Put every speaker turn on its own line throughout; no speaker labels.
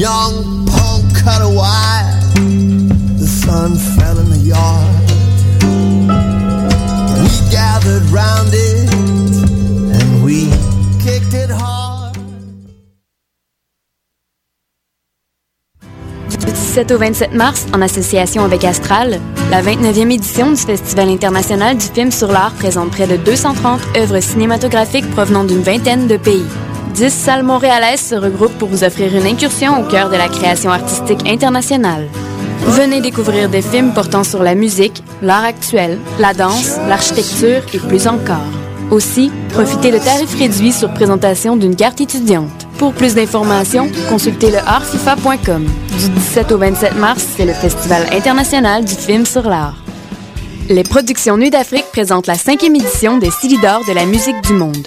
young cut a wire. The sun fell in the yard. We gathered round it and we kicked it hard.
Du 17 au 27 mars, en association avec Astral, la 29e édition du Festival international du film sur l'art présente près de 230 œuvres cinématographiques provenant d'une vingtaine de pays. 10 salles montréalaises se regroupent pour vous offrir une incursion au cœur de la création artistique internationale. Venez découvrir des films portant sur la musique, l'art actuel, la danse, l'architecture et plus encore. Aussi, profitez de tarifs réduits sur présentation d'une carte étudiante. Pour plus d'informations, consultez le artfifa.com. Du 17 au 27 mars, c'est le Festival international du film sur l'art. Les productions Nuit d'Afrique présentent la cinquième édition des Silidor de la musique du monde.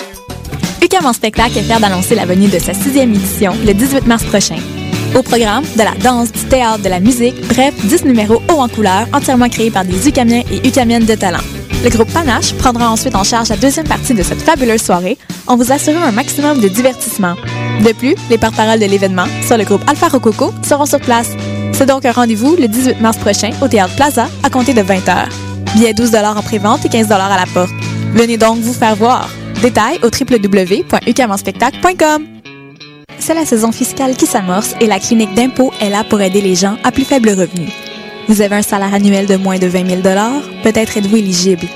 En spectacle est fier d'annoncer la venue de sa sixième édition le 18 mars prochain. Au programme, de la danse, du théâtre, de la musique, bref, 10 numéros hauts en couleur entièrement créés par des UQAMiens et UQAMiennes de talent. Le groupe Panache prendra ensuite en charge la deuxième partie de cette fabuleuse soirée en vous assurant un maximum de divertissement. De plus, les porte-paroles de l'événement, soit le groupe Alpha Rococo, seront sur place. C'est donc un rendez-vous le 18 mars prochain au Théâtre Plaza à compter de 20h. Billets 12 en pré-vente et 15 à la porte. Venez donc vous faire voir. Détails au www.ucamonspectacle.com. C'est la saison fiscale qui s'amorce et la clinique d'impôt est là pour aider les gens à plus faible revenu. Vous avez un salaire annuel de moins de 20 000 Peut-être êtes-vous éligible.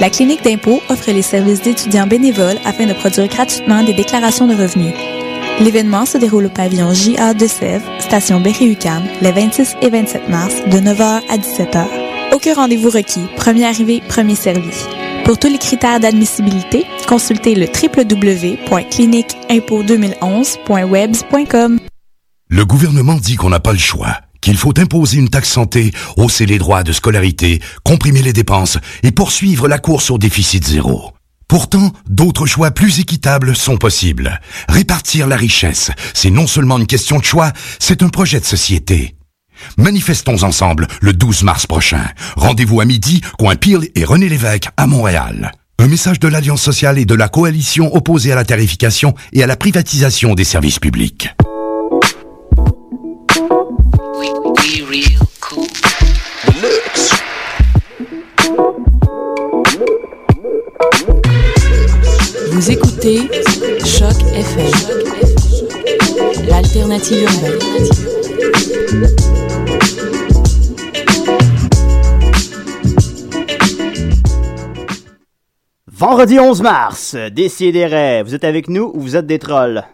La clinique d'impôt offre les services d'étudiants bénévoles afin de produire gratuitement des déclarations de revenus. L'événement se déroule au pavillon JA de Sèvres, station Berry-UQAM, les 26 et 27 mars, de 9h à 17h. Aucun rendez-vous requis. Premier arrivé, premier servi. Pour tous les critères d'admissibilité, consultez le www.cliniqueimpôt2011.webs.com.
Le gouvernement dit qu'on n'a pas le choix, qu'il faut imposer une taxe santé, hausser les droits de scolarité, comprimer les dépenses et poursuivre la course au déficit zéro. Pourtant, d'autres choix plus équitables sont possibles. Répartir la richesse, c'est non seulement une question de choix, c'est un projet de société. Manifestons ensemble le 12 mars prochain. Rendez-vous à midi, coin Peel et René Lévesque à Montréal. Un message de l'Alliance sociale et de la coalition opposée à la tarification et à la privatisation des services publics.
Vous écoutez Choc FM, l'alternative urbaine.
Vendredi 11 mars, décidérez, vous êtes avec nous ou vous êtes des trolls?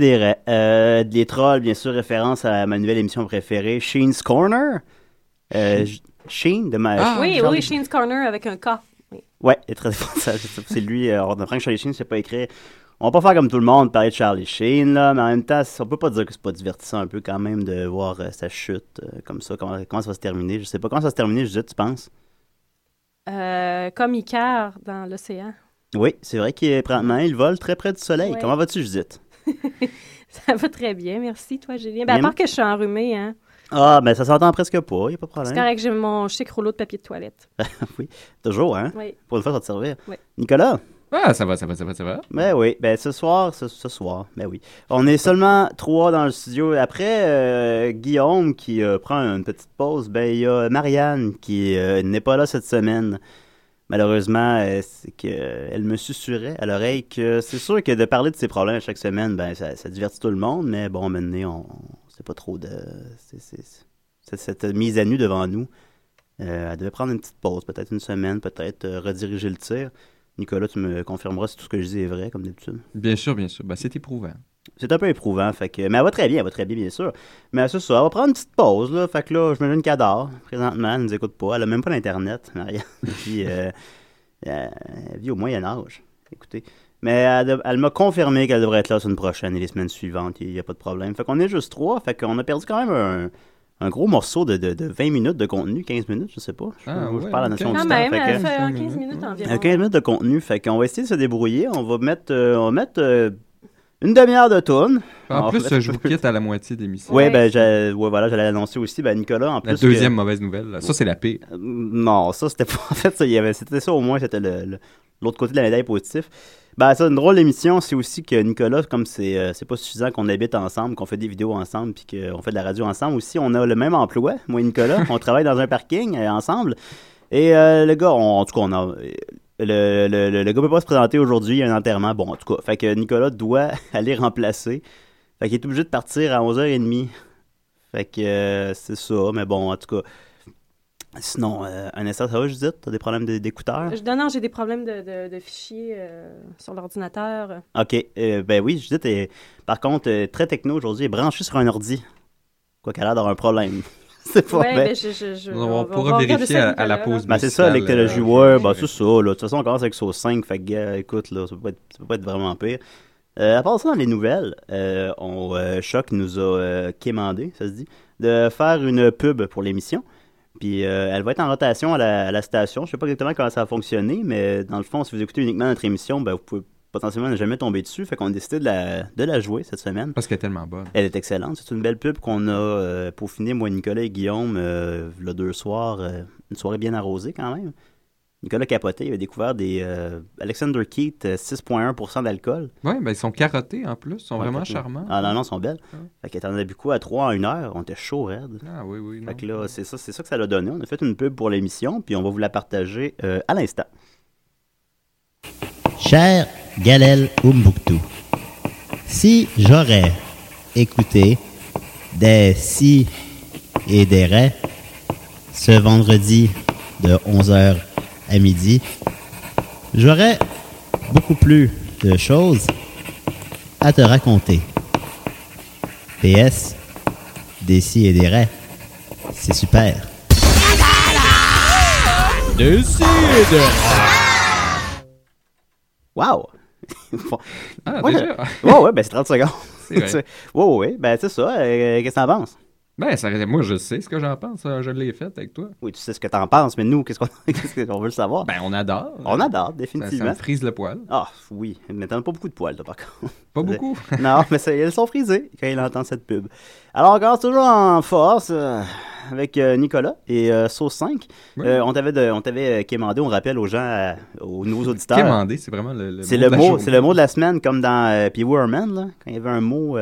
Des,
euh, des trolls, bien sûr, référence à ma nouvelle émission préférée, Sheen's Corner. Euh, Sheen de ma.
Ah, oui, oui, Sheen's Corner avec un K. Oui.
Ouais, il est très fort, ça, c'est lui. euh, on apprend que Charlie Sheen, c'est pas écrit. On va pas faire comme tout le monde, parler de Charlie Sheen, là, mais en même temps, on peut pas dire que c'est pas divertissant un peu quand même de voir euh, sa chute euh, comme ça, comment, comment ça va se terminer. Je sais pas comment ça va se terminer, Judith, tu penses?
Euh, comme Icar dans l'océan.
Oui, c'est vrai qu'il il vole très près du soleil.
Ouais.
Comment vas-tu, Judith?
Ça va très bien, merci, toi, Julien. Ben, à part que je suis enrhumée, hein.
Ah, ben ça s'entend presque pas, y a pas de
C'est
problème.
correct, j'ai mon chic rouleau de papier de toilette.
oui, toujours, hein?
Oui.
Pour une fois, ça va te servir.
Oui.
Nicolas?
Ah, ça va, ça va, ça va, ça va.
Ben oui, ben ce soir, ce, ce soir, ben oui. On est seulement trois dans le studio. Après euh, Guillaume qui euh, prend une petite pause, ben il y a Marianne qui euh, n'est pas là cette semaine. Malheureusement, euh, c'est que euh, me susurrait à l'oreille que c'est sûr que de parler de ses problèmes chaque semaine, ben ça, divertit tout le monde, mais bon, maintenant, on c'est pas trop de cette mise à nu devant nous. Euh, elle devait prendre une petite pause, peut-être une semaine, peut-être rediriger le tir. Nicolas, tu me confirmeras si tout ce que je dis est vrai, comme d'habitude.
Bien sûr, bien sûr. Ben, c'est éprouvant.
C'est un peu éprouvant, fait que, mais elle va très bien, elle va très bien, bien sûr. Mais c'est ça, elle va prendre une petite pause, là. Fait que là, je me donne qu'elle dort. Présentement, elle nous écoute pas. Elle a même pas d'Internet, Maria. Puis, euh, euh, elle vit au Moyen-Âge. Écoutez. Mais elle, m'a confirmé qu'elle devrait être là la semaine prochaine et les semaines suivantes. Il n'y a pas de problème. Fait qu'on est juste trois. Fait qu'on a perdu quand même un, un gros morceau de, de, de 20 minutes de contenu, 15 minutes, je sais pas. Je,
Ah,
moi, je
ouais,
parle à la notion du
même,
temps. Fait
elle
que-
fait un
15
15
minutes,
environ.
euh, 15 minutes de contenu, fait qu'on va essayer de se débrouiller. On va mettre, euh, on va mettre euh, une demi-heure de tune.
En plus, je vous quitte à la moitié.
Ouais,
Ouais.
ben, j'ai- ouais, voilà, j'allais l'annoncer aussi. Ben, Nicolas, en plus.
La
que-
deuxième mauvaise nouvelle. là. Ça, c'est la pire.
Euh, Non, ça, c'était pas. En fait, ça, il y avait, c'était ça au moins, c'était le, le- l'autre côté de la médaille positif. Ben, ça, une drôle d'émission, c'est aussi que Nicolas, comme c'est, euh, c'est pas suffisant qu'on habite ensemble, qu'on fait des vidéos ensemble, puis qu'on fait de la radio ensemble aussi, on a le même emploi, moi et Nicolas. on travaille dans un parking euh, ensemble. Et euh, le gars, on- en tout cas, on a. Le, le, le, le gars peut pas se présenter aujourd'hui, il y a un enterrement. Bon, en tout cas, fait que Nicolas doit aller remplacer. Fait qu'il est obligé de partir à 11h30. Fait que euh, c'est ça, mais bon, en tout cas. Sinon, euh, un instant, ça va, Judith? T'as des problèmes d'écouteurs?
Non, non, j'ai des problèmes de, de, de fichiers euh, sur l'ordinateur.
Ok, euh, ben oui, Judith est, par contre, très techno aujourd'hui, est branchée sur un ordi. Quoi qu'elle a l'air d'avoir un problème. c'est pas
Ouais,
vrai.
ben, je, je, je-
On pourra vérifier à- la pause.
Ben, c'est ça, le
euh,
joueur, ben,
ouais.
c'est ça, là. De toute façon, on commence avec Sauce 5, fait que, gars, écoute, là, ça peut pas être, ça peut pas être vraiment pire. Euh, à part ça, dans les nouvelles, euh, on, euh, Choc nous a euh, quémandé, ça se dit, de faire une pub pour l'émission. Puis euh, elle va être en rotation à la, à la station. Je sais pas exactement comment ça va fonctionner, mais dans le fond, si vous écoutez uniquement notre émission, ben, vous pouvez potentiellement ne jamais tomber dessus. Fait qu'on a décidé de la, de la jouer cette semaine.
Parce qu'elle est tellement bonne.
Elle est excellente. C'est une belle pub qu'on a euh, peaufinée, moi, Nicolas et Guillaume, euh, le deux soirs. euh, une soirée bien arrosée quand même. Nicolas capoté, il avait découvert des euh, Alexander Keith, euh, 6,1% d'alcool.
Ouais, ben ils sont carottés en plus. Ils sont
Ouais,
vraiment charmants.
Ah non, non, ils sont belles.
Ouais.
Fait qu'elle en a bu quoi à 3 en une heure? On était chaud raide.
Ah oui, oui.
Fait
non.
que là, c'est ça, c'est ça que ça l'a donné. On a fait une pub pour l'émission, puis on va vous la partager euh, à l'instant.
Cher Galel Umbuktu, si j'aurais écouté des si et des ré ce vendredi de 11h à midi, j'aurais beaucoup plus de choses à te raconter. PS, des si et des ré, c'est super.
Wow! Bon.
Ah,
Ouais.
déjà?
Ouais, ouais, ben c'est 30 secondes.
C'est vrai.
ouais, ouais, ouais, ben c'est ça. Euh, Qu'est-ce que t'en penses?
Ben, ça, moi, je sais ce que j'en pense. hein, Je l'ai fait avec toi.
Oui, tu sais ce que t'en penses, mais nous, qu'est-ce qu'on qu'on veut le savoir?
Ben, on adore.
on adore,
Ça, ça
définitivement.
me frise le poil.
Ah, oui, mais t'en as pas beaucoup de poils, toi, par contre.
Pas beaucoup.
non, mais ça, elles sont frisées quand il entend cette pub. Alors, encore toujours en force euh, avec euh, Nicolas et euh, Sauce 5.
Oui.
Euh, on t'avait euh, quémandé, on rappelle aux gens, euh, aux nouveaux auditeurs.
Quémander, c'est vraiment le, le
C'est
mot
le c'est le mot de la semaine, comme dans euh, Pee Wee Herman, là, quand il y avait un mot.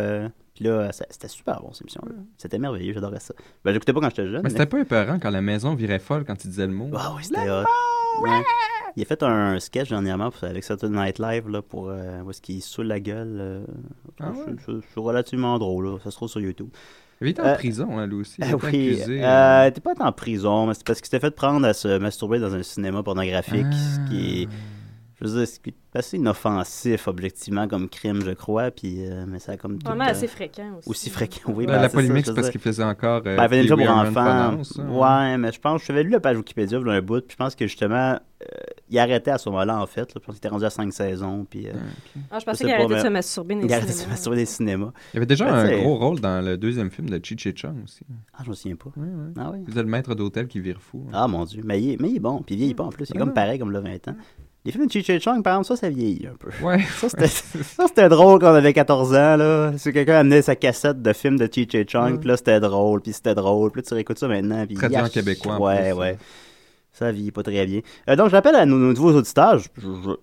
Euh, puis là, c'était super bon, cette émission-là. C'était merveilleux, j'adorais ça. Ben, j'écoutais pas quand j'étais jeune.
Mais c'était pas épeurant quand la maison virait folle quand il disait le mot.
Ah oui, c'était hot. Ouais. Il a fait un sketch dernièrement avec Saturday Night Live là, pour euh, où est-ce qu'il saoule la gueule. euh,
Ah ouais?
c'est- c'est relativement drôle, là. ça se trouve sur YouTube.
Il était
Euh,
en prison, hein, lui aussi. Il
Ah
était
oui,
accusé.
euh, t'es pas en prison, mais c'est parce qu'il s'était fait prendre à se masturber dans un cinéma pornographique, ce qui est, je veux dire, ce qui est assez inoffensif objectivement comme crime, je crois, puis euh, mais ça a comme
Vraiment assez fréquent aussi.
aussi fréquent, oui.
Ben,
ben,
la
c'est
polémique, c'est parce
je
qu'il faisait encore. euh,
Ben, il faisait déjà pour enfants. Ouais, mais je pense, j'avais lu la page Wikipédia, il un bout, puis je pense que justement, euh, il arrêtait à ce moment-là, en fait. Là, je pense qu'il était rendu à 5 saisons, puis euh,
Ah, je
Je
pensais
sais
qu'il arrêtait de se masturber dans
il
les
arrêtait de se
cinémas.
masturber des cinémas.
Il y avait déjà
Ben,
un
c'est-
gros rôle dans le deuxième film de Chi Chi Chung aussi.
Ah, je me souviens pas.
Ouais, ouais.
Ah oui.
Il faisait le maître d'hôtel qui vire fou. hein.
Ah, mon Dieu. Mais il est, mais il est bon, puis il vieillit pas en plus. Il est
Ah.
comme pareil, comme le 20 ans. Les films de Cheech Chong, par exemple, ça, ça vieillit un peu.
Ouais.
Ça, c'était, ça, drôle quand on avait 14 ans, là. C'est quelqu'un amenait sa cassette de films de Cheech Chong, puis là, c'était drôle, puis c'était drôle. Puis tu réécoutes ça maintenant, puis...
Traduit en
yash.
québécois,
Ouais,
plus,
ouais.
hein.
Ça vieillit pas très bien. Euh, donc, je rappelle à nos, nos nouveaux auditeurs,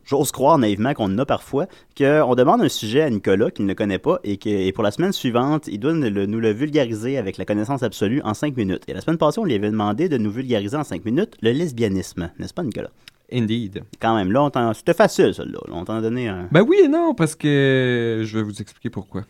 j'ose croire naïvement qu'on en a parfois, qu'on demande un sujet à Nicolas qu'il ne connaît pas et que et pour la semaine suivante, il doit nous le, nous le vulgariser avec la connaissance absolue en 5 minutes. Et la semaine passée, on lui avait demandé de nous vulgariser en 5 minutes le lesbianisme, n'est-ce pas, Nicolas?
Indeed.
Quand même, là, c'était facile, celle-là. là. On t'en a donné un.
Ben oui et non, parce que je vais vous expliquer pourquoi.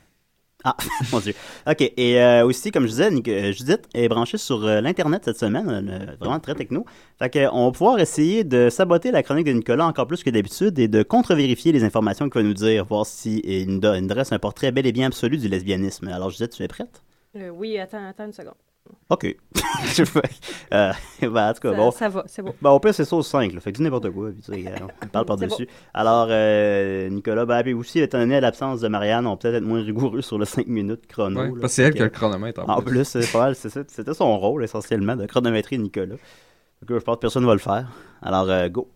Ah, mon Dieu. OK. Et euh, aussi, comme je disais, euh, Judith est branchée sur euh, l'Internet cette semaine, euh, vraiment très techno. Fait que, euh, on va pouvoir essayer de saboter la chronique de Nicolas encore plus que d'habitude et de contre-vérifier les informations qu'il va nous dire, voir si il nous, dresse un portrait bel et bien absolu du lesbianisme. Alors, Judith, tu es prête?
Euh, oui, attends, attends une seconde.
OK. Euh, ben, en tout cas,
Ça,
bon.
ça va, c'est bon.
Ben, au pire, c'est sauce 5, là. Fait que dis n'importe quoi. Puis, tu sais, euh, on parle par-dessus. Alors, euh, Nicolas, ben, puis aussi, étant donné l'absence de Marianne, on va peut-être être moins rigoureux sur le 5 minutes chrono.
Ouais,
là.
parce que c'est elle qui a le chronomètre en,
En plus, c'est pas mal, c'est ça. C'était son rôle, essentiellement, de chronométrer Nicolas. Que je pense que personne ne va le faire. Alors, euh, go.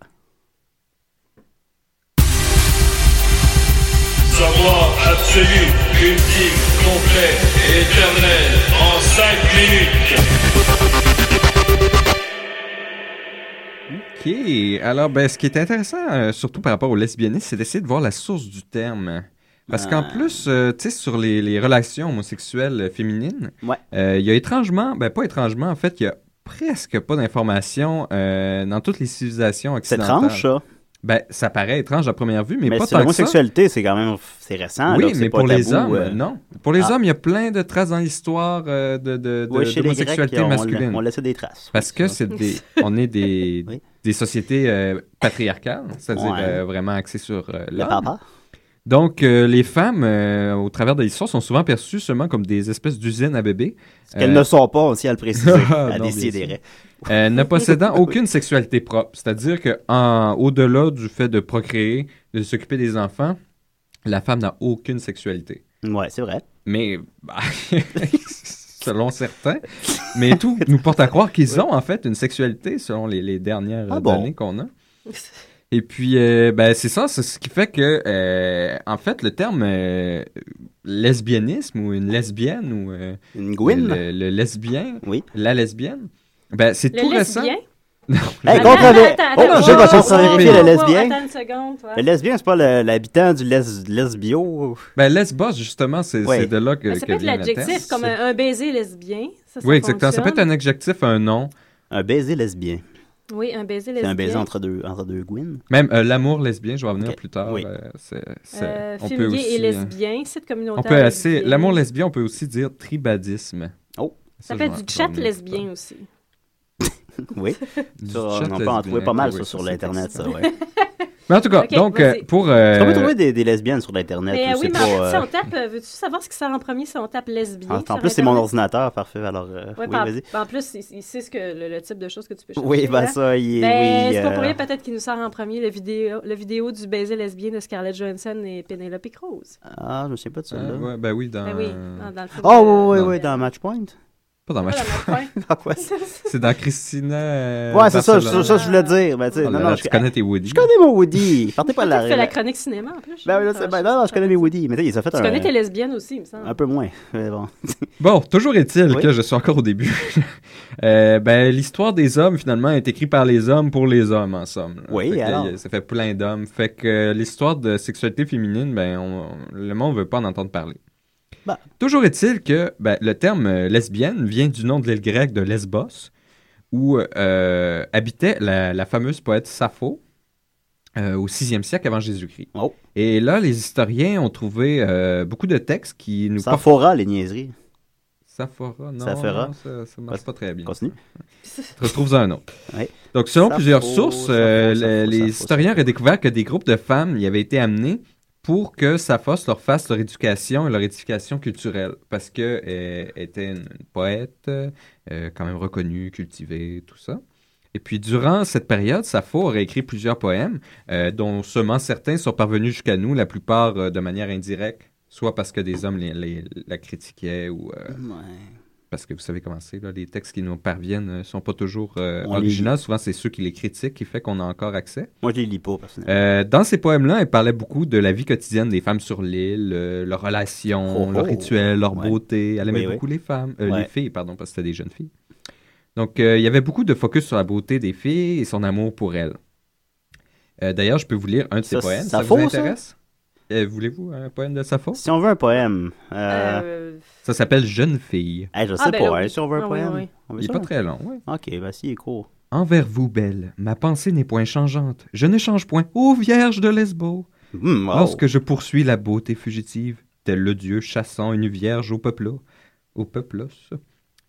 Savoir absolu, ultime, complet et éternel en 5 minutes.
OK. Alors, ben, ce qui est intéressant, euh, surtout par rapport au lesbianisme, c'est d'essayer de voir la source du terme. Parce qu'en
Ah.
plus, euh, tu sais, sur les, les relations homosexuelles euh, féminines,
Ouais.
euh, il y a étrangement, ben pas étrangement, en fait, il y a presque pas d'informations euh, dans toutes les civilisations
C'est
occidentales.
étrange, ça.
Ben, ça paraît étrange à première vue, mais,
Mais
pas tant que ça.
l'homosexualité, c'est quand même c'est récent.
Oui, mais
pas
pour les
tabou,
hommes,
euh.
non. Pour les
Ah.
hommes, il y a plein de traces dans l'histoire euh, de, de, de-
Oui, Grecs,
d'homosexualité
on,
masculine.
on laissait des traces.
Parce que c'est des, on est des,
Oui.
des sociétés euh, patriarcales, c'est-à-dire
Ouais.
euh, vraiment axées sur euh,
Le
l'homme.
papa.
Donc, euh, les femmes, euh, au travers de l'histoire, sont souvent perçues seulement comme des espèces d'usines à bébés.
Ce qu'elles
Euh,
ne sont pas aussi à le préciser.
Ah,
à
non,
décider.
euh, ne possédant aucune sexualité propre. C'est-à-dire que en- au-delà du fait de procréer, de s'occuper des enfants, la femme n'a aucune sexualité.
Ouais, c'est vrai.
Mais, bah, selon certains, mais tout nous porte à croire qu'ils ont en fait une sexualité selon les, les dernières
Ah bon?
données qu'on a. Et puis, euh, ben, c'est ça, c'est ce qui fait que, euh, en fait, le terme euh, lesbianisme ou une lesbienne ou euh,
Une gouine.
le, le lesbien,
Oui.
la lesbienne, ben, c'est
Le
tout récent.
lesbien?
Hey,
Attends,
contre-
attends,
Oh,
attends,
j'ai
wow,
pas
wow,
vérifier le
wow,
lesbien.
Attends une seconde, toi.
Le lesbien, c'est pas l'habitant du les, lesbio.
Ben, lesbos, justement, c'est de là que,
Mais ça
que
peut être l'adjectif, comme un, un baiser lesbien. Ça, ça
Oui, exactement. Ça peut être un adjectif, un nom.
Un baiser lesbien.
Oui, un baiser
C'est
lesbien.
un baiser entre deux, entre deux gouines.
Même euh, l'amour lesbien, je vais revenir
Ok.
plus tard.
Oui.
euh, c'est- c'est-
Euh,
on peut aussi,
et
euh,
lesbien, site communautaire.
On peut assez. L'amour lesbien, on peut aussi dire tribadisme.
Oh.
Ça fait du chat lesbien aussi.
Oui.
Du
Ça,
chat
on peut en
lesbien.
trouver pas mal ça,
oui,
sur
c'est
l'Internet, ça, ouais.
Mais en tout cas, donc, euh, pour. euh,
On peut trouver des, des lesbiennes sur l'Internet.
Mais
ou
euh, oui, mais en fait, si
euh,
on tape, euh, veux-tu savoir ce qui sort en premier si on tape lesbien?
en, en plus, c'est mon ordinateur, parfait. Alors, euh,
Ouais,
oui,
par-
vas-y.
en plus, il, il sait ce que, le, le type de choses que tu peux chercher.
Oui, ben ça, il est.
Ben,
oui,
c'est pas
euh,
pour rien peut-être qu'il nous sort en premier le vidéo, le vidéo du baiser lesbien de Scarlett Johansson et Penelope Cruz.
Ah, je me souviens pas de ça.
euh, ouais, ben oui, dans.
Ben oui, dans, dans le film.
Oh,
de-
oui, oui, oui, dans Matchpoint.
Pas dans ma
ça?
C'est dans Christina. euh,
Ouais, c'est ça, ça, ça, je voulais dire. Ben,
Oh
non,
là
non,
là,
je,
tu connais tes Woody.
je connais mon Woody. Partez pas de
Tu fais la
la.
chronique cinéma en plus.
Ben, oui, là, ben, non, non, je connais mes Woody. Mais ont fait
Tu
un.
connais tes lesbiennes aussi, il me semble.
Un peu moins. Mais bon.
Bon, toujours est-il
Oui.
que je suis encore au début. Euh, ben, l'histoire des hommes, finalement, est écrite par les hommes pour les hommes, en somme. là.
Oui,
Fait
alors?
Ça fait plein d'hommes. Fait que euh, l'histoire de sexualité féminine, ben, on- le monde veut pas en entendre parler.
Bah.
Toujours est-il que ben, le terme euh, lesbienne vient du nom de l'île grecque de Lesbos, où euh, habitait la, la fameuse poète Sappho euh, au 6e siècle avant Jésus-Christ.
Oh.
Et là, les historiens ont trouvé beaucoup de textes qui nous
fera les niaiseries.
Saphora, non,
Saphora.
non, ça, ça marche pas très bien.
Continue.
Retrouve un autre.
Oui.
Donc, selon
Sappho,
plusieurs sources,
Sappho, Sappho,
le- les historiens auraient découvert que des groupes de femmes y avaient été amenés pour que Sappho leur fasse leur éducation et leur édification culturelle. Parce qu'elle était une, poète, euh, quand même reconnue, cultivée, tout ça. Et puis, durant cette période, Sappho aurait écrit plusieurs poèmes, euh, dont seulement certains sont parvenus jusqu'à nous, la plupart euh, de manière indirecte, soit parce que des hommes les- la critiquaient ou euh. Parce que vous savez comment c'est, les textes qui nous parviennent ne sont pas toujours euh, originaux. Souvent, c'est ceux qui les critiquent qui fait qu'on a encore accès.
Moi, je les lis pas, personnellement.
Euh, dans ces poèmes-là, elle parlait beaucoup de la vie quotidienne des femmes sur l'île, euh, leurs relations,
Oh,
leurs
oh.
rituels, leur
Ouais.
beauté. Elle aimait
Oui, oui.
beaucoup les femmes, euh,
Ouais.
les filles, pardon, parce que c'était des jeunes filles. Donc, euh, il y avait beaucoup de focus sur la beauté des filles et son amour pour elles. Euh, D'ailleurs, je peux vous lire un de ses poèmes.
ça
Ça, vous
faux, ça?
Euh, Voulez-vous un poème de Sappho?
Si on veut un poème. Euh...
Euh,
Ça s'appelle Jeune fille.
hey, je sais
Ah, ben
pas,
là,
hein,
oui.
si on veut un
Ah, oui,
poème.
oui.
On veut
Il est
ça?
pas très long, oui.
Ok, ben si, il est court.
Envers vous, belle, ma pensée n'est point changeante. Je ne change point, ô vierge de Lesbos.
Hmm, wow.
Lorsque je poursuis la beauté fugitive, tel le dieu chassant une vierge au peuple, au peuplos,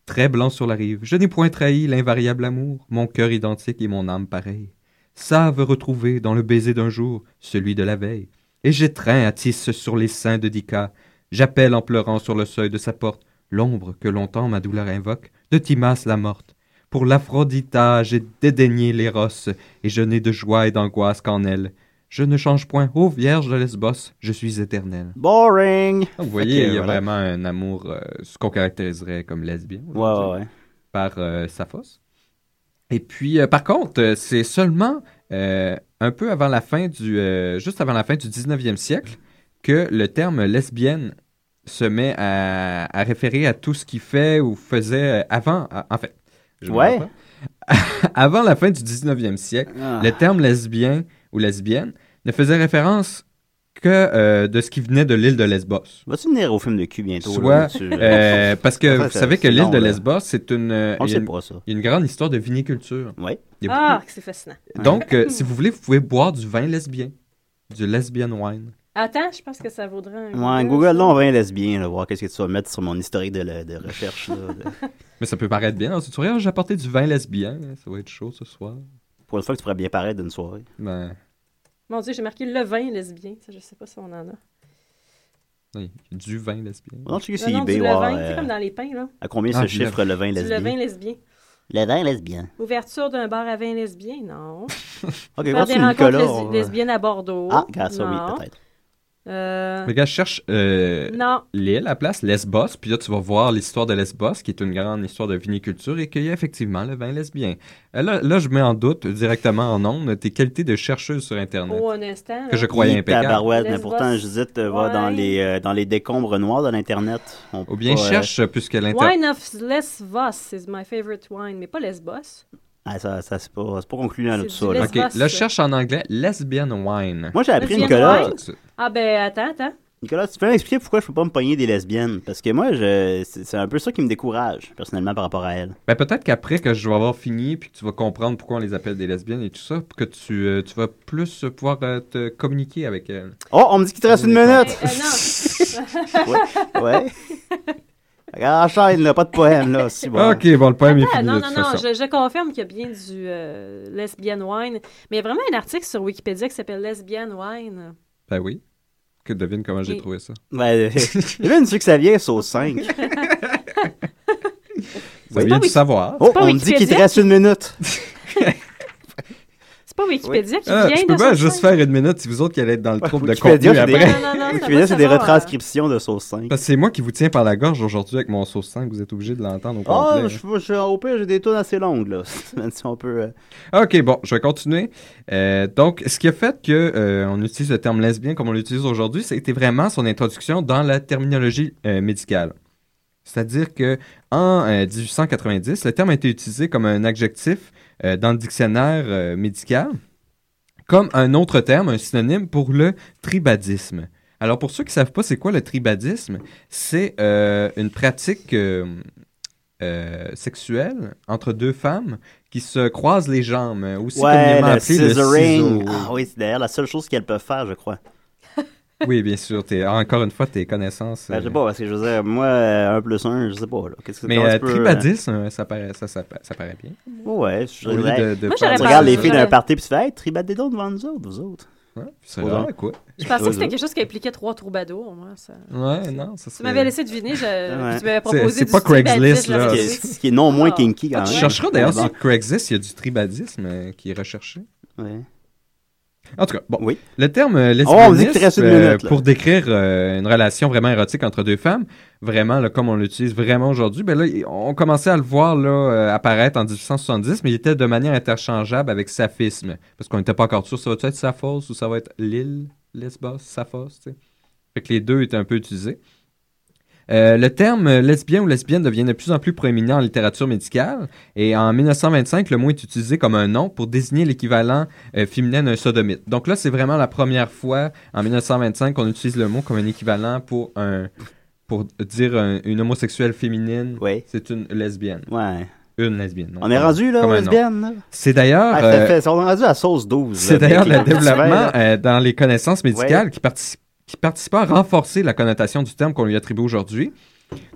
très blanc sur la rive, je n'ai point trahi l'invariable amour, mon cœur identique et mon âme pareille. Savent retrouver dans le baiser d'un jour celui de la veille, et j'étreins à tisse sur les seins de Dika. J'appelle en pleurant sur le seuil de sa porte l'ombre que longtemps ma douleur invoque de Timas la morte. Pour l'Aphrodita, j'ai dédaigné l'éros, et je n'ai de joie et d'angoisse qu'en elle. Je ne change point, ô vierge de Lesbos, je suis éternelle.
Boring!
Vous voyez, il y a
voilà.
vraiment un amour, euh, ce qu'on caractériserait comme lesbien
Ouais,
aujourd'hui,
ouais, ouais.
par euh, Sappho. Et puis, euh, par contre, euh, c'est seulement un peu avant la fin du, euh, juste avant la fin du 19e siècle que le terme lesbienne se met à, à référer à tout ce qu'il fait ou faisait euh, avant, à- en fait. je
Ouais.
pas. avant la fin du 19e siècle,
Ah.
le terme lesbien ou lesbienne ne faisait référence que euh, de ce qui venait de l'île de Lesbos.
Vas-tu venir au film de cul bientôt?
Soit,
là, tu-
euh, parce que
Ça,
vous savez que l'île de. Lesbos, c'est une,
On
une-
pas, ça.
il y a une grande histoire de viniculture. A
Ah,
beaucoup-
c'est fascinant.
Donc, euh, si vous voulez, vous pouvez boire du vin lesbien, du lesbian wine.
Attends, je pense que ça vaudrait un.
Ouais, Google, là, on va un lesbien, là, voir qu'est-ce que tu vas mettre sur mon historique de, la- de recherche. Là, de-
Mais ça peut paraître bien. Ensuite, tu regardes, j'ai apporté du vin lesbien. Ça va être chaud ce soir.
Pour une fois que tu pourrais bien paraître d'une soirée.
Ben,
Mon Dieu, j'ai marqué le vin lesbien. Ça, je sais pas si on en a.
oui, du vin lesbien.
On checker sur eBay,
du
voir
levain, tu sais,
euh,
comme dans les pains, là.
à combien
Ah,
se chiffre le vin
Du
lesbien?
levain lesbien.
Le vin lesbien.
Ouverture d'un bar à vin lesbien, non.
Ok,
Faire des rencontres
Nicolas. on
lesbiennes à Bordeaux.
Ah, grâce ça,
non.
oui, peut-être.
Euh,
Mais gars, je cherche euh, l'île, la place, Lesbos. Puis là, tu vas voir l'histoire de Lesbos, qui est une grande histoire de viniculture et qu'il y a effectivement le vin lesbien. Euh, Là, là, je mets en doute directement en ondes tes qualités de chercheuse sur Internet.
Oh, un instant.
Que je croyais
Hi,
impeccable.
tabarouette, mais pourtant, Judith euh, va
Ouais.
dans les, euh, dans les décombres noirs de l'Internet.
Ou bien
pas, euh,
cherche, puisque l'Internet...
Wine of Lesbos is my favorite wine, mais pas Lesbos.
Ah, ça, ça c'est pas, pas concluant, là, tout ça. Là.
Ok, là, je cherche en anglais lesbian wine.
Moi, j'ai appris, Nicolas?
Ah, ben, attends, attends.
Nicolas, tu peux m'expliquer pourquoi je peux pas me pogner des lesbiennes? Parce que moi, je, c'est, un peu ça qui me décourage, personnellement, par rapport à elles.
Ben, peut-être qu'après que je vais avoir fini, puis que tu vas comprendre pourquoi on les appelle des lesbiennes et tout ça, que tu, euh, tu vas plus pouvoir euh, te communiquer avec elles.
Oh, on me dit qu'il te reste une minute!
euh, non.
ouais. Regarde, enchaîne, là, pas de poème, là. Si, bon.
Ok, bon, le poème est
Ah,
fini
non,
de
non,
toute
non,
façon.
je, je confirme qu'il y a bien du euh, lesbian wine. Mais il y a vraiment un article sur Wikipédia qui s'appelle Lesbian wine.
Ben oui. Que devine comment j'ai trouvé ça.
Ben, une sucre que ça vient, sauce 5.
Ça
Oui.
vient
pas
du
Wiki-
savoir.
Oh, on me dit qu'il te reste une minute.
Pas Wikipédia qui
Ah,
vient
je
de
peux pas
sauce
juste faire une minute si vous autres qui allez être dans le trouble de
Wikipédia,
contenu
des-
après.
Non, non, non,
Wikipédia, c'est des
savoir,
retranscriptions de sauce 5.
Parce que c'est moi qui vous tiens par la gorge aujourd'hui avec mon sauce 5. Vous êtes obligé de l'entendre au
Ah,
complet.
je, je, au pire, j'ai des tunes assez longues, là. si on peut... euh,
Ok, bon, je vais continuer. Euh, donc, ce qui a fait que euh, on utilise le terme lesbien comme on l'utilise aujourd'hui, c'était vraiment son introduction dans la terminologie euh, médicale. C'est-à-dire que en euh, 1890, le terme a été utilisé comme un adjectif euh, dans le dictionnaire euh, médical, comme un autre terme, un synonyme pour le tribadisme. Alors, pour ceux qui ne savent pas c'est quoi le tribadisme, c'est euh, une pratique sexuelle entre deux femmes qui se croisent les jambes, aussi
Ouais,
communément
le
appelé le
scissoring.
ciseau.
Ah oui, c'est d'ailleurs la seule chose qu'elles peuvent faire, je crois.
Oui, bien sûr. t'es- encore une fois, tes connaissances.
Ben,
euh,
je sais pas, parce que je veux dire, moi, euh, 1 plus 1, je sais pas, là. Que
Mais euh,
tu peux,
tribadisme, euh, ça, paraît, ça, ça, ça paraît bien.
euh, Ouais, je
Au lieu
dirais.
de- de
Moi,
faire-
j'aurais
Tu
pas-
regardes les filles d'un party, puis tu fais, hey, tribadez donc devant nous autres, vous autres.
Ouais, c'est vrai, quoi?
Je pensais que c'était quelque chose qui impliquait trois troubadours, moi. Ça...
Ouais, non, ça
Tu
serait...
m'avais laissé deviner, je...
Ouais.
tu m'avais
C'est-
proposé
c'est pas Craigslist, là.
Ce qui est- non moins
Ah.
kinky, quand
Ah,
même.
tu chercheras d'ailleurs sur Craigslist, il y a du tribadisme euh, qui est recherché.
Ouais.
En tout cas, bon.
Oui.
Le terme euh,
Oh,
lesbianisme, euh, pour décrire euh, une relation vraiment érotique entre deux femmes, vraiment, là, comme on l'utilise vraiment aujourd'hui, ben là, on commençait à le voir là, apparaître en 1870, mais il était de manière interchangeable avec saphisme, parce qu'on n'était pas encore sûr, ça va être Saphos ou ça va être l'île, Lesbos, Saphos, tu sais. Fait que les deux étaient un peu utilisés. Euh, le terme lesbien ou lesbienne devient de plus en plus proéminent en littérature médicale et en 1925, le mot est utilisé comme un nom pour désigner l'équivalent euh, féminin d'un sodomite. Donc là, c'est vraiment la première fois en 1925 qu'on utilise le mot comme un équivalent pour un pour dire un- une homosexuelle féminine.
Oui.
C'est une lesbienne.
Ouais.
une lesbienne. non,
On est rendu, là, aux lesbiennes?
C'est d'ailleurs...
Ah,
euh,
on est rendu à sauce 12.
C'est d'ailleurs le développement euh, dans les connaissances médicales
Ouais.
qui, partici- qui participe à renforcer la connotation du terme qu'on lui attribue aujourd'hui.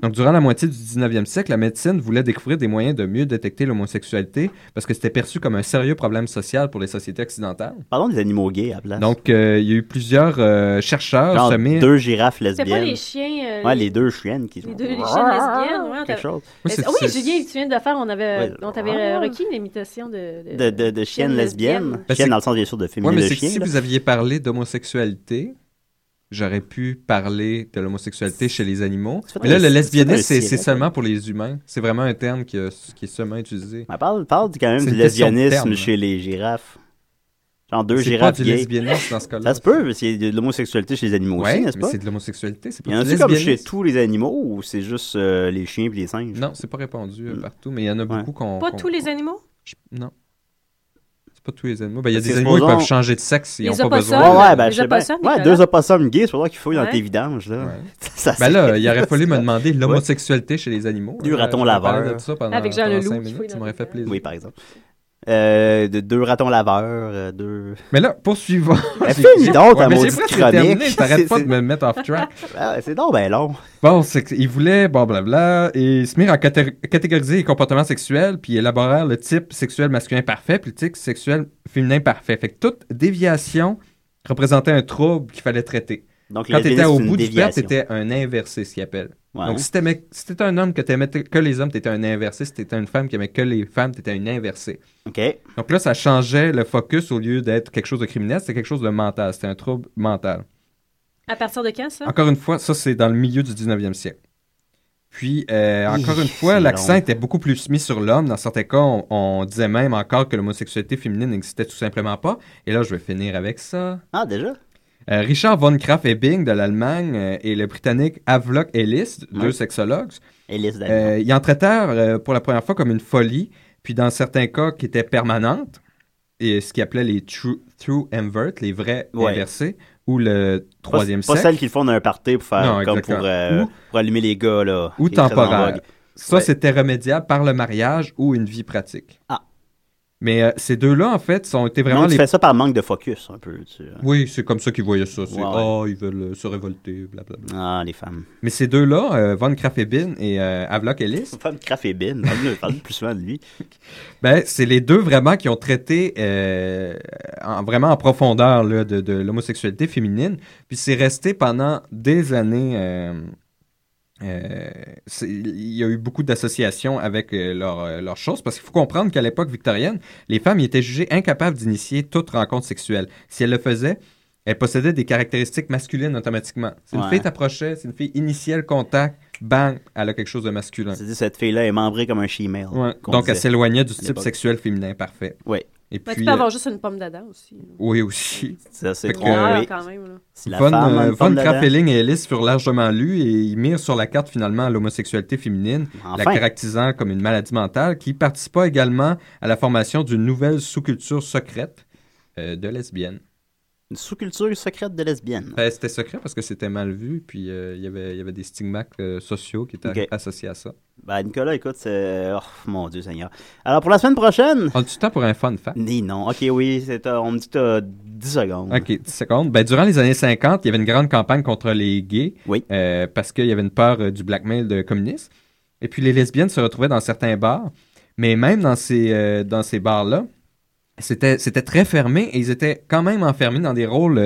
Donc, durant la moitié du 19e siècle, la médecine voulait découvrir des moyens de mieux détecter l'homosexualité parce que c'était perçu comme un sérieux problème social pour les sociétés occidentales.
Parlons des animaux gays à la place.
Donc, euh, il y a eu plusieurs euh, chercheurs
Genre
semés-
deux girafes
C'était pas
lesbiennes.
les chiens. euh,
Ouais, les deux chiennes qui
Les deux les chiens lesbiennes. Ouais, on
Quelque chose.
Oui, c'est-
ah oui,
c'est-
Julien, tu viens de faire, on avait,
Ouais.
on t'avait euh, requis une imitation de.
De, de, de chiennes lesbiennes.
Ben, c'est-
Chiennes dans le sens, bien sûr, de
Ouais,
féminin
mais
de
c'est que
chien.
si
là.
vous aviez parlé d'homosexualité, j'aurais pu parler de l'homosexualité chez les.
C'est
Mais là, le lesbianisme, c'est seulement pour les humains. C'est vraiment un terme qui, a- qui est seulement utilisé.
Mais parle, parle quand même
C'est
du lesbianisme
terme.
chez les girafes. Genre deux
C'est pas
girafes
du
gays.
lesbianisme dans ce cas-là.
Ça se peut, mais c'est de l'homosexualité chez les animaux
Ouais,
aussi, n'est-ce
mais
pas?
c'est de l'homosexualité. C'est
Il y
pas
en
du
a-tu comme chez tous les animaux ou c'est juste euh, les chiens et les singes?
Non, c'est pas répandu euh,
Mm.
partout, mais il y en a beaucoup qu'on.
Pas
qu'on-
tous les animaux?
Je- Non. C'est pas tous les animaux. Ben, il y a des animaux qui peuvent changer de sexe. Ils n'ont pas besoin.
Ouais, ouais, ben,
Les
je sais bien.
opossums,
Ouais,
Nicolas?
deux opossums gays, il faudra qu'il fouille dans
Ouais.
tes vidanges, là.
Ouais.
Ça,
Ben
c'est-
là, il aurait fallu me demander l'homosexualité chez les animaux.
Du
Euh,
raton laveur.
Avec Jean Leloup
ça m'aurait fait plaisir.
Oui, par exemple. Euh, de deux ratons laveurs, euh, deux...
Mais là, poursuivons. J'ai-
donc, ta maudite chronique.
T'arrêtes
C'est-
pas de me mettre off track.
Ah, c'est donc ben long.
Bon, c'est qu'ils voulaient, bon, blabla, et se mirent à caté- catégoriser les comportements sexuels, puis élaborèrent le type sexuel masculin parfait, puis le type sexuel féminin parfait. Fait que toute déviation représentait un trouble qu'il fallait traiter.
Donc,
Quand tu étais au bout du spectre,
déviation.
t'étais un inversé, ce qu'ils appellent.
Ouais.
Donc, si si t'étais un homme que t'aimais t- que les hommes, t'étais un inversé. Si t'étais une femme qui aimait que les femmes, t'étais une inversée.
OK.
Donc là, ça changeait le focus au lieu d'être quelque chose de criminel, c'était quelque chose de mental. C'était un trouble mental.
À partir de quand, ça?
Encore une fois, ça, c'est dans le milieu du 19e siècle. Puis, euh, encore une fois, l'accent était beaucoup plus mis sur l'homme. Dans certains cas, on, on disait même encore que l'homosexualité féminine n'existait tout simplement pas. Et là, je vais finir avec ça.
Ah, déjà?
Euh, Richard von Krafft-Ebing de l'Allemagne euh, et le Britannique Havelock Ellis, deux sexologues,
d'Allemagne.
euh, ils euh, pour la première fois comme une folie, puis dans certains cas qui étaient permanentes, et ce qu'ils appelaient les true, true invert, les vrais
Ouais.
inversés, ou le troisième
pas, pas
sexe.
celles qui le font dans un party pour faire
Non,
comme pour,
Ou-
pour allumer les gars là.
ou temporaire. Ça,
Ouais.
c'était remédiable par le mariage ou une vie pratique.
Ah.
Mais euh, ces deux-là, en fait, sont été vraiment
Donc, tu
les...
fais ça par manque de focus, un peu. Tu...
Oui, c'est comme ça qu'ils voyaient ça. C'est,
Ouais, ouais.
oh, ils veulent euh, se révolter, blablabla.
Ah, les femmes.
Mais ces deux-là, euh, Von Krafft-Ebing et euh, Havelock Ellis,
Femme Craft et Bin. Parle-nous parle-nous plus souvent de lui.
Ben, c'est les deux vraiment qui ont traité euh, en- vraiment en profondeur là, de, de l'homosexualité féminine. Puis c'est resté pendant des années. Euh, c'est- il y a eu beaucoup d'associations avec euh, leurs euh, leurs choses parce qu'il faut comprendre qu'à l'époque victorienne, les femmes y étaient jugées incapables d'initier toute rencontre sexuelle. Si elles le faisaient, elles possédaient des caractéristiques masculines automatiquement. Si une
Ouais.
fille t'approchait, si une fille initiait le contact, bang, elle a quelque chose de masculin.
C'est-à-dire, cette fille-là est membrée comme un she-male.
Ouais. Donc, elle s'éloignait du type sexuel féminin parfait.
Oui.
Et
Mais
puis,
tu peux avoir
euh,
juste une pomme d'Adam aussi.
oui, aussi.
Ça, c'est
Fait que.
Ah,
oui.
quand même. Là.
Si la
Von,
femme a
euh, Von et Ellis furent largement lus et ils mirent sur la carte finalement l'homosexualité féminine, la caractérisant comme une maladie mentale, qui participa également à la formation d'une nouvelle sous-culture secrète euh, de lesbiennes.
Une sous-culture secrète de lesbienne.
Ben, c'était secret parce que c'était mal vu, puis euh, il y avait- il y avait des stigmates euh, sociaux qui étaient associés à ça.
Ben, Nicolas, écoute, c'est. Oh, mon Dieu Seigneur. Alors, pour la semaine prochaine.
On le temps pour un fun fact?
Ni non. Ok, oui, c'est, euh, on me dit que t'as 10 secondes.
OK, 10 secondes. Ben, durant les années 50, il y avait une grande campagne contre les gays
Oui.
euh, parce qu'il y avait une peur euh, du blackmail de communistes. Et puis les lesbiennes se retrouvaient dans certains bars. Mais même dans ces, euh, dans ces bars-là, c'était, c'était très fermé et ils étaient quand même enfermés dans des rôles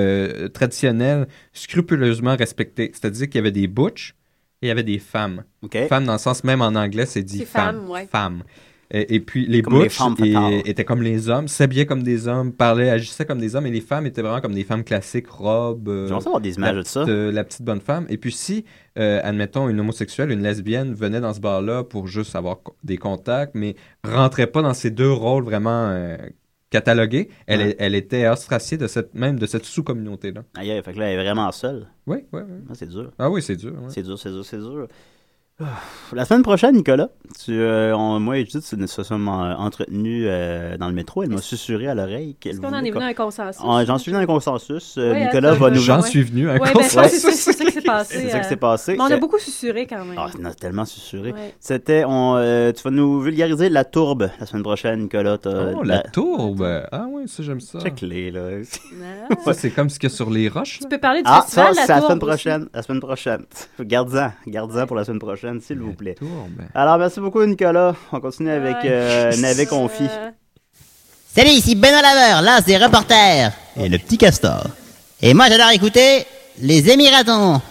traditionnels scrupuleusement respectés. C'est-à-dire qu'il y avait des butch il y avait des femmes. Femmes dans le sens même en anglais, c'est dit femmes.
femmes, ouais.
Femmes. Et, et puis les
Comme les
butch
femmes
et-
fatales.
étaient comme les hommes, s'habillaient comme des hommes, parlaient, agissaient comme des hommes, et les femmes étaient vraiment comme des femmes classiques, robes. euh,
savoir des images
la
de ça.
petite, euh, la petite bonne femme. Et puis si, euh, admettons, une homosexuelle, une lesbienne venait dans ce bar-là pour juste avoir des contacts, mais rentrait pas dans ces deux rôles vraiment catalogués, elle,
Ouais.
est- elle était ostraciée de cette, même de cette sous-communauté-là.
Aïe, aïe, fait que là, elle est vraiment seule.
Oui, oui, oui.
Ah, c'est dur.
Ah oui, c'est dur. ouais.
C'est dur, c'est dur, c'est dur. La semaine prochaine, Nicolas, tu, euh, on- moi et Judith se sommes euh, entretenus euh, dans le métro. Elle m'a susurré à l'oreille qu'elle
Est-ce qu'on en est venu à un consensus?
Ah, J'en suis venu à un consensus. Euh,
Ouais,
Nicolas va nous...
J'en suis venu à un
Ouais, ben,
consensus.
ça, c'est ça qui s'est passé.
C'est ça qui
euh,
s'est passé.
Mais on a beaucoup susurré quand même.
Ah, on a tellement susurré.
Ouais.
C'était, on, euh, tu vas nous vulgariser la tourbe la semaine prochaine, Nicolas.
Oh, la tourbe. Ah ouais, ça j'aime ça.
Check-les, là.
Ah.
Ça c'est comme ce qu'il y a sur les roches.
Tu peux parler du
Ah,
festival
ça,
de la
c'est la semaine
Tourbe
prochaine. La semaine prochaine. Garde-en. Garde-en pour la semaine prochaine, s'il vous plaît.
Tourbe.
Alors, merci beaucoup, Nicolas. On continue avec euh, Navet Confit.
Euh,
Salut, ici Benoît Laveur, là c'est reporter. Et le petit castor. Et moi j'adore écouter les Émiratons.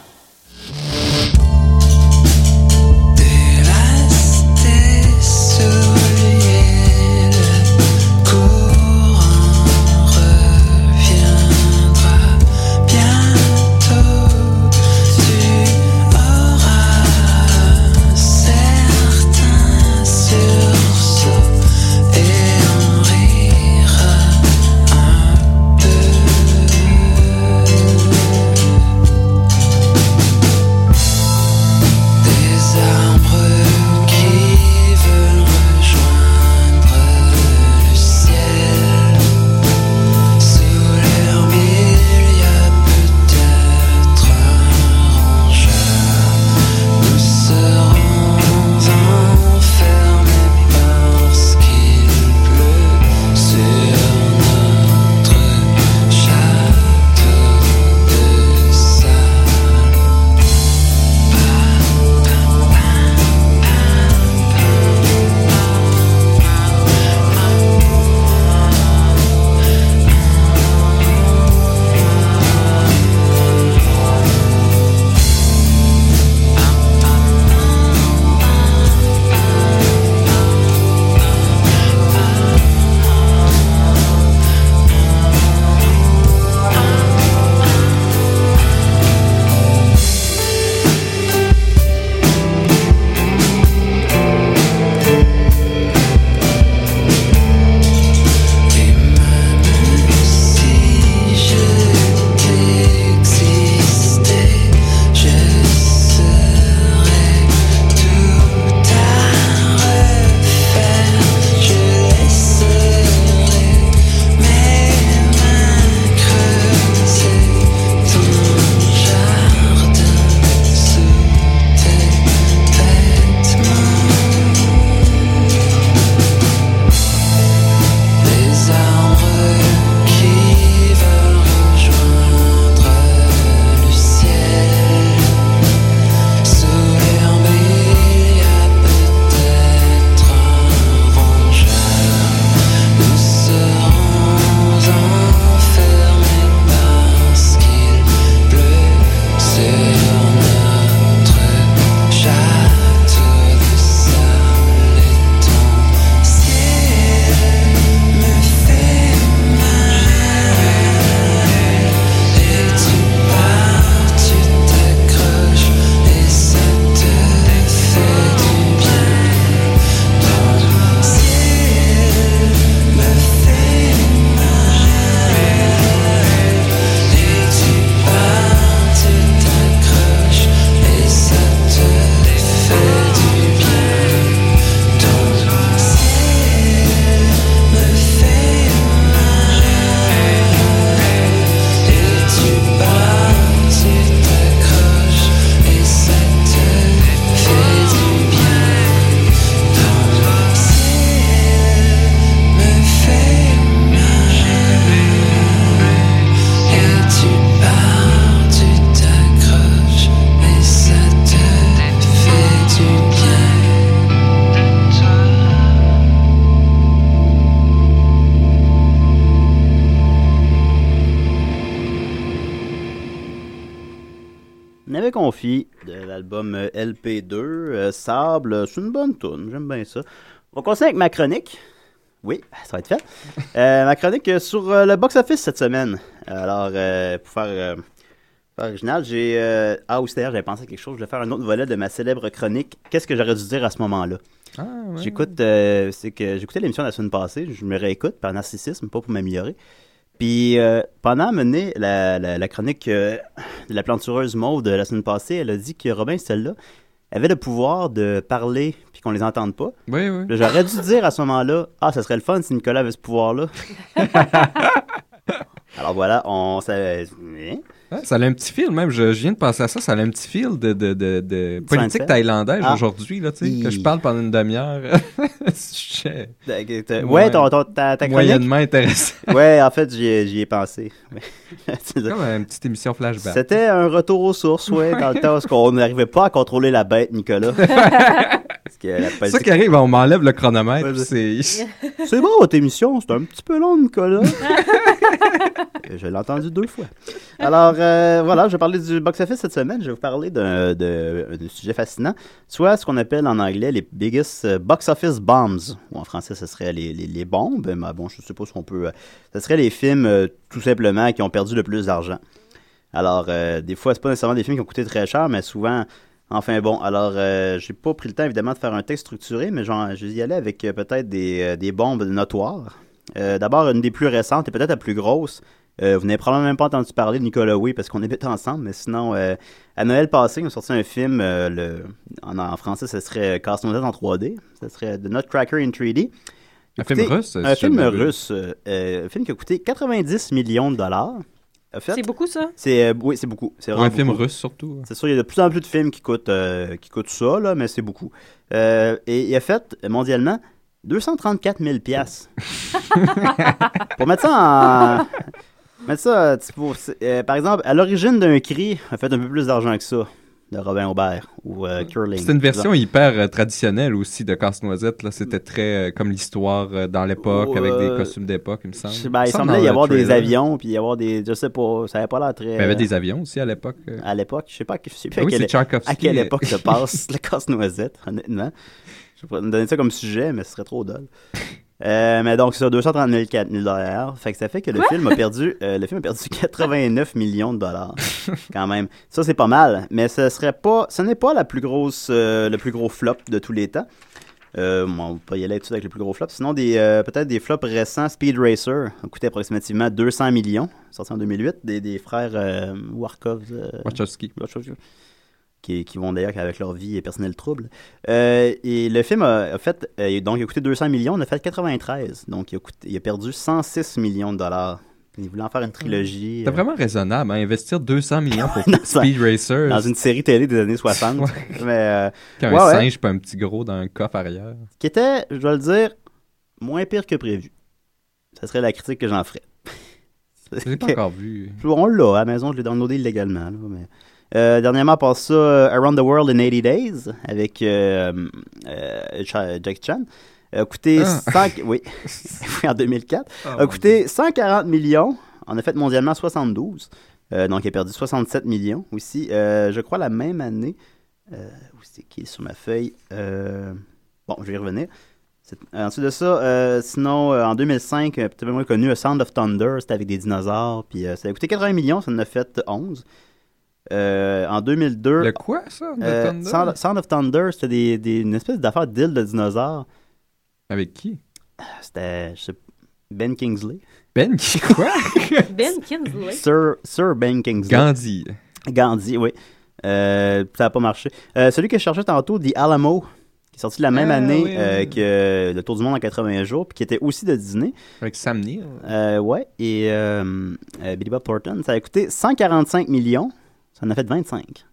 De l'album euh, LP2, euh, Sable, euh, c'est une bonne tune, j'aime bien ça. On continue avec ma chronique. Oui, ça va être fait. Euh, ma chronique sur le box-office cette semaine. Alors, pour faire, faire original, j'ai... Ah, oui, d'ailleurs, j'avais pensé à quelque chose. Je vais faire un autre volet de ma célèbre chronique. Qu'est-ce que j'aurais dû dire à ce moment-là?
Ah, ouais.
J'écoute, c'est que j'écoutais l'émission la semaine passée, je me réécoute par narcissisme, pas pour m'améliorer. Puis euh, pendant mener la, la, la chronique euh, de la plantureuse mauve de la semaine passée, elle a dit que Robin Stella, avaient le pouvoir de parler puis qu'on les entende pas.
Oui, oui.
J'aurais dû dire à ce moment-là, ah, ça serait le fun si Nicolas avait ce pouvoir-là. Alors voilà, on. Ça?
Ouais, ça a un petit fil, même. Je, je viens de penser à ça. Ça a un petit fil de, de, de, de politique thaïlandaise
Ah.
aujourd'hui, là, tu sais, que je parle pendant une demi-heure. Sujet
Ouais, ouais ton, ton- ta, ta chronique?
moyennement intéressant.
Ouais, en fait, j'y ai, pensé.
Comme une petite émission flashback.
C'était un retour aux sources, ouais, dans le temps où on n'arrivait pas à contrôler la bête, Nicolas. Parce
C'est ça qui arrive, on m'enlève le chronomètre.
Ouais,
c'est...
C'est bon, votre émission, c'est un petit peu long, Nicolas. je l'ai entendu deux fois. Alors, euh, voilà, je vais parler du box-office cette semaine. Je vais vous parler d'un sujet fascinant, soit ce qu'on appelle en anglais les biggest euh, box-office bombs, ou en français, ce serait les, les, bombes. Mais bon, je sais pas si on peut... euh, ce serait les films, tout simplement, qui ont perdu le plus d'argent. Alors, des fois, c'est pas nécessairement des films qui ont coûté très cher, mais souvent... Enfin bon, alors euh, j'ai pas pris le temps évidemment de faire un texte structuré, mais genre, je vais y aller avec peut-être des, des bombes notoires. Euh, D'abord, une des plus récentes et peut-être la plus grosse. Euh, vous n'avez probablement même pas entendu parler de Nicolas Way parce qu'on habite ensemble, mais sinon, euh, à Noël passé, ils ont sorti un film, euh, le, en, en français, ce serait Casse-Noisette en 3D. Ce serait The Nutcracker in 3D.
Un film russe,
Un film russe. un film qui a coûté 90 millions de dollars. En fait,
C'est beaucoup, ça?
c'est euh, oui, c'est beaucoup. C'est
Pour un film
beaucoup.
russe, surtout.
C'est sûr, il y a de plus en plus de films qui coûtent, euh, qui coûtent ça, là, mais c'est beaucoup. Euh, et il a fait, mondialement, 234 000 piastres. Pour mettre ça en... Mettre ça, tu- pour- c'est- euh, par exemple, à l'origine d'un cri, a fait un peu plus d'argent que ça, de Robin Aubert ou euh, Curling.
C'était une version hyper euh, traditionnelle aussi de Casse-Noisette. là. C'était très euh, comme l'histoire euh, dans l'époque, avec des
Euh,
costumes d'époque, il me semble.
Ben, il semblait y avoir des avions, puis y avoir des... Je sais pas, ça avait pas l'air très...
Mais il y avait des avions aussi à l'époque. euh.
À l'époque, je sais pas, je sais plus
Ah
à,
oui,
quelle,
c'est Tchaikovsky.
à quelle époque se passe le casse-noisette, honnêtement. Je pourrais me donner ça comme sujet, mais ce serait trop dole. Euh, mais donc, c'est ça, 234 000 dollars. Fait que ça fait que le film a perdu, euh, le film a perdu 89 millions de dollars. Quand même. Ça, c'est pas mal. Mais ce serait pas, ce n'est pas la plus grosse, euh, le plus gros flop de tous les temps. Euh, bon, on va pas y aller tout de suite avec le plus gros flop. Sinon, des, euh, peut-être des flops récents. Speed Racer a coûté approximativement 200 millions, sorti en 2008, des, des frères euh, Warkov. euh,
Wachowski.
Wachowski, Qui, qui vont d'ailleurs avec leur vie et personnel trouble. Euh, et le film a, a fait, euh, donc il a coûté 200 millions, on a fait 93. Donc il a, coûté- il a perdu 106 millions de dollars. Il voulait en faire une trilogie.
C'était
euh,
vraiment raisonnable, hein, investir 200 millions pour Speed Racer.
dans une série télé des années 60.
Ouais.
Mais, euh,
Qu'un
ouais, ouais.
singe pas un petit gros dans un coffre arrière.
qui était, je dois le dire, moins pire que prévu. Ça serait la critique que j'en ferais.
Je l'ai pas encore vu.
On l'a à la maison, je l'ai downloadé illégalement. là, mais... Euh, dernièrement, passe ça euh, Around the World in 80 Days avec euh, euh, Jackie Chan. A coûté
Ah.
5... Oui, en 2004.
Ah,
a coûté 140 millions. On a fait mondialement 72. Euh, donc, il a perdu 67 millions aussi. Je crois la même année. Où c'est qui est sur ma feuille? Bon, je vais y revenir. Ensuite de ça, euh, sinon, euh, en 2005, euh, peut-être moins connu, A Sound of Thunder, c'était avec des dinosaures, puis euh, ça a coûté 80 millions, ça en a fait 11. Euh, en 2002...
Le quoi, ça,
euh,
Thunder?
Sound, Sound of Thunder, c'était des, des- une espèce d'affaire d'île de dinosaures.
Avec qui?
C'était, je sais Ben Kingsley.
Ben qui? Quoi?
Ben Kinsley.
Sir, Sir Ben Kingsley.
Gandhi.
Gandhi, oui. Euh, ça n'a pas marché. Euh, celui que je cherchais tantôt, The Alamo, qui est sorti la même
Ah,
année
oui, oui,
euh,
oui.
que Le Tour du Monde en 80 jours, puis qui était aussi de Disney.
Avec Sam Neill.
Euh, ouais, et euh, euh, Billy Bob Thornton, ça a coûté 145 millions. Ça en a fait 25.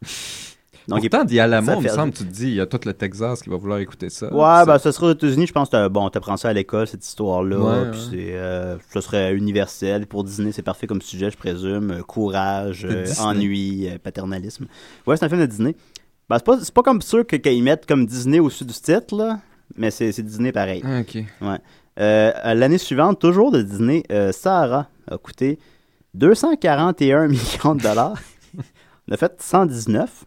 Donc, il-
Pourtant, dit Alamo,
ça
il me semble, tu te dis, il y a tout le Texas qui va vouloir écouter ça.
Ouais, ben, ce sera aux États-Unis, je pense que bon, t'apprends ça à l'école, cette histoire-là.
Ouais,
puis
ouais.
c'est, euh, ce serait universel. Pour Disney, c'est parfait comme sujet, je présume. Euh, courage, euh, ennui, euh, paternalisme. Ouais, c'est un film de Disney. Ben, c'est pas, c'est pas comme sûr que, qu'ils mettent comme Disney au-dessus du titre, là, mais c'est, c'est Disney pareil.
Ah, ok.
Ouais. L'année suivante, toujours de Disney, Sahara a coûté 241 millions de dollars. On a fait 119.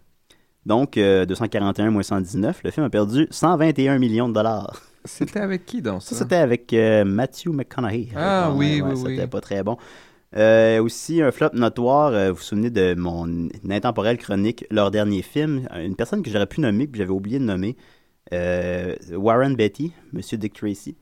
Donc, euh, 241 moins 119. Le film a perdu 121 millions de dollars.
C'était avec qui, donc,
Ça,
ça?
c'était avec euh, Matthew McConaughey.
Ah, oui,
ouais,
oui,
C'était
oui.
pas très bon. Euh, aussi, un flop notoire, euh, vous vous souvenez de mon intemporelle chronique, leur dernier film, une personne que j'aurais pu nommer, que j'avais oublié de nommer, euh, Warren Beatty, Monsieur Dick Tracy.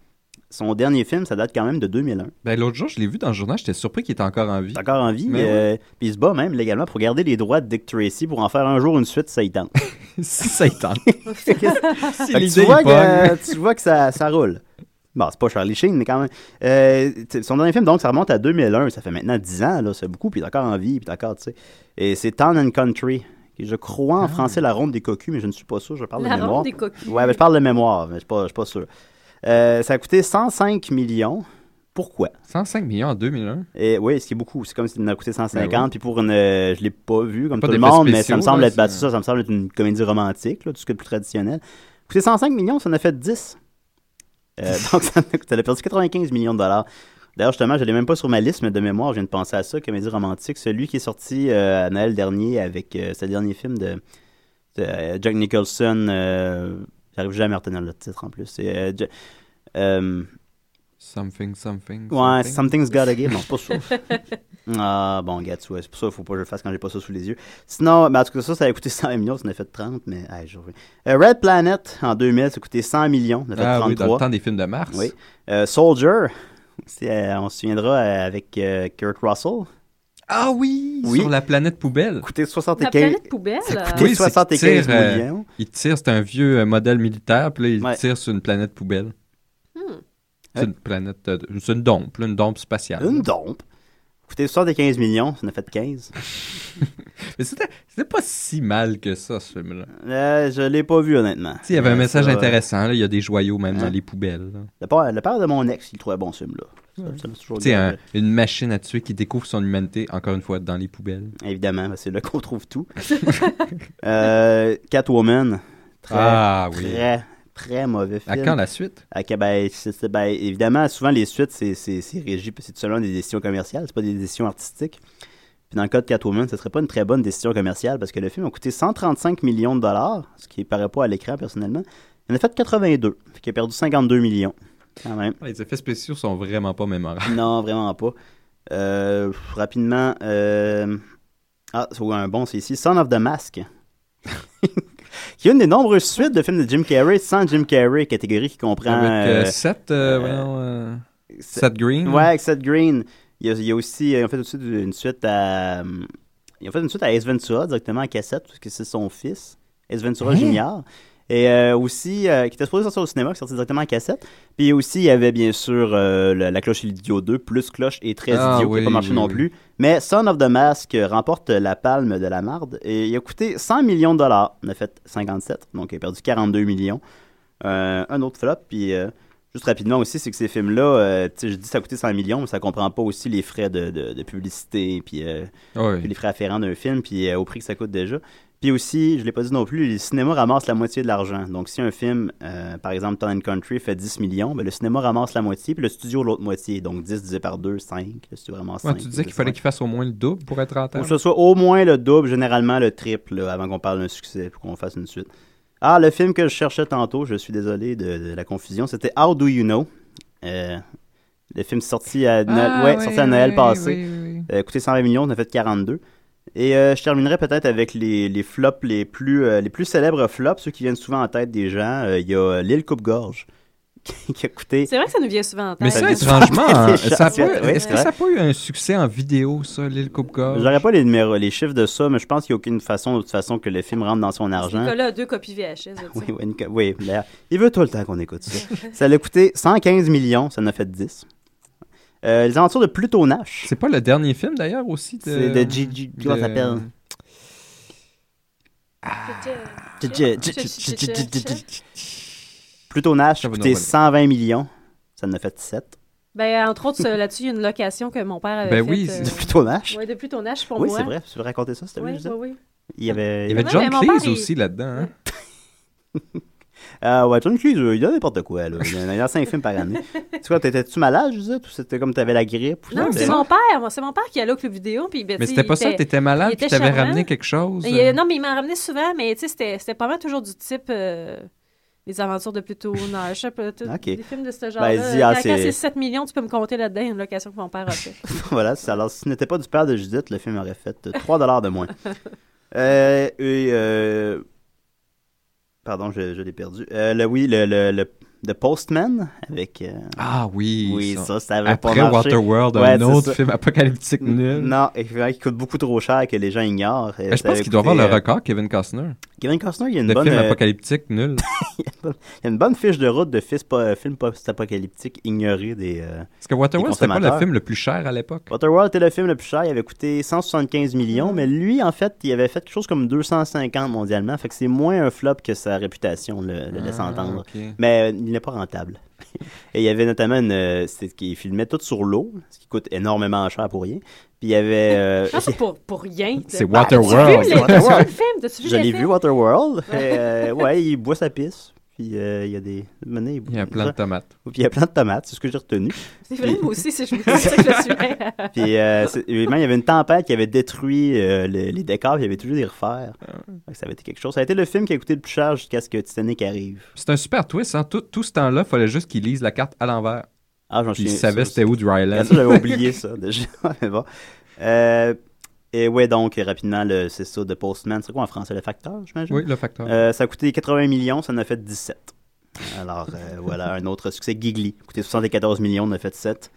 Son dernier film, ça date quand même de 2001.
Ben, l'autre jour, je l'ai vu dans le journal, j'étais surpris qu'il était encore en vie.
Il est encore en vie,
Mais
euh, puis il se bat même légalement pour garder les droits de Dick Tracy pour en faire un jour une suite, ça y tente.
si ça y tente.
Tu, vois que,
bonne.
tu vois que ça, ça roule. Bon, c'est pas Charlie Sheen, mais quand même. Euh, son dernier film, donc, ça remonte à 2001. Ça fait maintenant 10 ans, là. C'est beaucoup, puis il est encore en vie, puis d'accord, tu sais. Et c'est Town and Country. qui est, je crois en français la ronde des cocus, mais je ne suis pas sûr. Je parle
Ah. La
de mémoire.
ronde des cocus.
Ouais, mais je parle de mémoire, mais je suis pas, je suis pas sûr. Euh, ça a coûté 105 millions. Pourquoi?
105 millions en 2001.
Et oui, ce qui est beaucoup. C'est comme s'il en a coûté 150.
Ben oui.
Puis pour une. euh, je l'ai pas vu comme
Pas
tout le monde, mais ça me semble
là,
être. bah,
c'est-
ça, ça me semble être une comédie romantique, là, tout ce qui est le plus traditionnel. Coûté 105 millions, ça en a fait 10. Euh, donc ça, ça a perdu 95 millions de dollars. D'ailleurs, justement, je l'ai même pas sur ma liste, mais de mémoire, je viens de penser à ça, comédie romantique. Celui qui est sorti euh, à Noël dernier avec euh, ce dernier film de, de, Jack Nicholson. J'arrive jamais à retenir le titre en plus. C'est. euh, euh,
Something, something.
Ouais,
something.
Something's Gotta Give. Non, c'est pas ça. ah, bon, gars, c'est pour ça qu'il faut pas que je le fasse quand j'ai pas ça sous les yeux. Sinon, ben, en tout cas, ça, ça a coûté 100 millions, ça en a fait 30, mais, hey, je reviens. Euh, Red Planet, en 2000, ça a coûté 100 millions, ça a fait
Ah oui,
33.
dans le temps des films de Mars.
Oui. Euh, Soldier, euh, on se souviendra euh, avec euh, Kurt Russell.
Ah oui,
Oui.
sur la planète poubelle.
Coûté 75.
La planète poubelle?
Ça a
euh,
coûté
Oui, c'est qu'il
75
tire, euh,
millions.
Il tire, c'est un vieux euh, modèle militaire, puis là, il
Ouais.
tire sur une planète poubelle.
hmm.
C'est une planète, euh, c'est une dompe, une dompe spatiale.
Une dompe? Coûté 75 millions, ça en a fait 15.
Mais c'était, c'était pas si mal que ça, ce film-là.
Euh, je l'ai pas vu, honnêtement.
Il y avait un
Euh,
message
ça, euh,
intéressant, là, il y a des joyaux même
Hein?
dans les poubelles.
Le père, le père de mon ex, il trouvait bon ce film-là.
Un- une machine à tuer qui découvre son humanité, encore une fois, dans les poubelles.
Évidemment, ben, c'est là qu'on trouve tout. euh, Catwoman. Très,
Ah, oui.
très, très mauvais
À
film.
quand la suite?
À ben, c'est- c'est- ben, évidemment, souvent, les suites, c'est c'est- c'est régi, c'est seulement des décisions commerciales, c'est pas des décisions artistiques. Puis dans le cas de Catwoman, ce serait pas une très bonne décision commerciale parce que le film a coûté 135 millions de dollars, ce qui paraît pas à l'écran personnellement. Il en a fait 82, fait qu'il a perdu 52 millions. Quand même.
Les effets spéciaux sont vraiment pas mémorables.
Non, vraiment pas. Euh, rapidement, euh... ah, c'est un bon, c'est ici, Son of the Mask. qui est une des nombreuses suites de films de Jim Carrey sans Jim Carrey, catégorie qui comprend.
Avec euh,
euh,
Seth,
Seth-
Green.
Ouais, avec Seth Green. Il y a, il y a aussi, ils ont fait aussi une suite à. Ils ont fait une suite à Ace Ventura directement en cassette, parce que c'est son fils, Ace Ventura
Hein?
Junior. Et euh, aussi, euh, qui était supposé sortir au cinéma, qui sorti directement en cassette. Puis aussi, il y avait bien sûr euh, La cloche et l'idiot 2, plus cloche et très
Ah,
idiot, qui n'a pas marché
oui,
non
oui.
plus. Mais Son of the Mask euh, remporte la palme de la marde. Et il a coûté 100 millions de dollars. On a fait 57, donc il a perdu 42 millions. Un autre flop, puis euh, juste rapidement aussi, c'est que ces films-là, euh, je dis ça a coûté 100 millions, mais ça comprend pas aussi les frais de, de- de publicité, puis euh,
Ouais.
puis les frais afférents d'un film, puis euh, au prix que ça coûte déjà. Puis aussi, je l'ai pas dit non plus, les cinémas ramassent la moitié de l'argent. Donc si un film, euh, par exemple Town and Country, fait 10 millions, ben, le cinéma ramasse la moitié, puis le studio l'autre moitié. Donc 10 divisé par 2, 5. Le studio ramasse
Ouais,
5.
tu disais qu'il fallait qu'il fasse au moins le double pour être rentable.
que ce soit au moins le double, généralement le triple, là, avant qu'on parle d'un succès, pour qu'on fasse une suite. Ah, le film que je cherchais tantôt, je suis désolé de, de la confusion, c'était How Do You Know? Euh, le film sorti à, Noël-
Ah,
ouais,
oui,
sorti à Noël
oui,
passé.
oui.
Euh, coûté 120 millions, on a fait 42. Et euh, je terminerai peut-être avec les, les flops les plus, euh, les plus célèbres flops, ceux qui viennent souvent en tête des gens. Euh, Il y a L'île Coupe-Gorge, qui a coûté...
C'est vrai que ça nous vient souvent en tête.
Mais ça, étrangement, hein, ça
oui,
est-ce que ça n'a pas eu un succès en vidéo, ça, l'île Coupe-Gorge?
J'aurais pas les numéros, les chiffres de ça, mais je pense qu'il n'y a aucune façon, de toute façon, que le film rentre dans son argent.
Nicolas a deux copies VHS.
Oui, oui, il veut tout le temps qu'on écoute ça. ça l'a coûté 115 millions, ça en a fait 10. Euh, les aventures de Pluto Nash.
C'est pas le dernier film, d'ailleurs, aussi? De...
C'est de Gigi. Comment ça s'appelle? Pluto Nash a coûté
nous
120 millions, ça en a fait 7.
Ben, entre autres, euh, là-dessus, il y a une location que mon père avait
Ben
faite,
oui,
euh,
c'est-
De Pluto Nash
Ouais, depuis ton âge pour
Oui,
moi.
c'est vrai, tu veux raconter ça, c'était
Oui, oui, oui.
Il y avait.
Il y avait John Cleese aussi là-dedans. hein?
Ah ouais, John Cleese, euh, il y a n'importe quoi, là. Il y en a 5 films par année. Tu vois, t'étais-tu malade, je disais, ou c'était comme t'avais la grippe? ou
Non,
ça?
c'est mon père. moi, C'est mon père qui allait au club vidéo. Puis, ben,
Mais
tu sais,
c'était pas ça, t'étais malade,
était
t'avais ramené quelque chose.
Il,
euh,
euh, non, mais il m'en ramenait souvent, mais tu sais, c'était c'était pas mal toujours du type euh, Les aventures de Pluto Nash, je sais pas, tout-
Ok.
des films de ce genre-là.
Ben, il dit, ah,
quand
c'est-
c'est 7 millions, tu peux me compter là-dedans, une location que mon père a fait.
voilà, alors si ce n'était pas du père de Judith, le film aurait fait euh, 3 dollars de moins. Euh, et, euh, Pardon, je, l'ai perdu. Euh, le, oui, le, le, The Postman avec. euh,
Ah oui.
oui,
ça.
ça, ça avait
Après
pas marché.
Waterworld,
Ouais,
un autre
ça.
film apocalyptique nul.
Non, effectivement, qui coûte beaucoup trop cher que les gens ignorent. Et
je pense qu'il doit avoir le
euh,
record, Kevin Costner.
Kevin Costner, il y a une
De
bonne.
film
euh,
apocalyptique nul.
il y a une bonne fiche de route de film post-apocalyptique ignoré des. euh,
Parce que Waterworld, c'était pas le film le plus cher à l'époque.
Waterworld était le film le plus cher, il avait coûté 175 millions,
Mm.
mais lui, en fait, il avait fait quelque chose comme 250 mondialement, fait que c'est moins un flop que sa réputation le, le laisse
Ah,
entendre. Mais n'est pas rentable. Et il y avait notamment une. euh, C'est qu'il filmait tout sur l'eau, ce qui coûte énormément cher pour rien. Puis il y avait. euh,
c'est pour, pour rien.
C'est
Bah,
Waterworld.
Tu
C'est
vu le,
Waterworld.
film?
Je l'ai vu, Waterworld. Euh, ouais, il boit sa pisse. Puis euh, il y a des. maintenant,
Il y a plein de tomates.
Puis il y a plein de tomates, c'est ce que j'ai retenu.
C'est vrai, moi aussi, c'est je me disais que je suivais.
Puis euh, même, il y avait une tempête qui avait détruit euh, le- les décors, puis il y avait toujours des refaire.
Ah.
Ça avait été quelque chose. Ça a été le film qui a coûté le plus cher jusqu'à ce que Titanic arrive.
C'est un super twist. Hein? Tout, tout ce temps-là, il fallait juste qu'il lise la carte à l'envers.
Ah, j'en
Puis il savait
ça,
c'était où Dryland.
J'avais oublié ça déjà. Mais bon. Euh, et ouais, donc, rapidement, le- c'est ça, The Postman. C'est quoi en français, le facteur, j'imagine?
Oui, le facteur.
Euh, ça a coûté 80 millions, ça en a fait 17. Alors, euh, voilà, un autre succès. Gigli, coûté 74 millions, on a fait 7.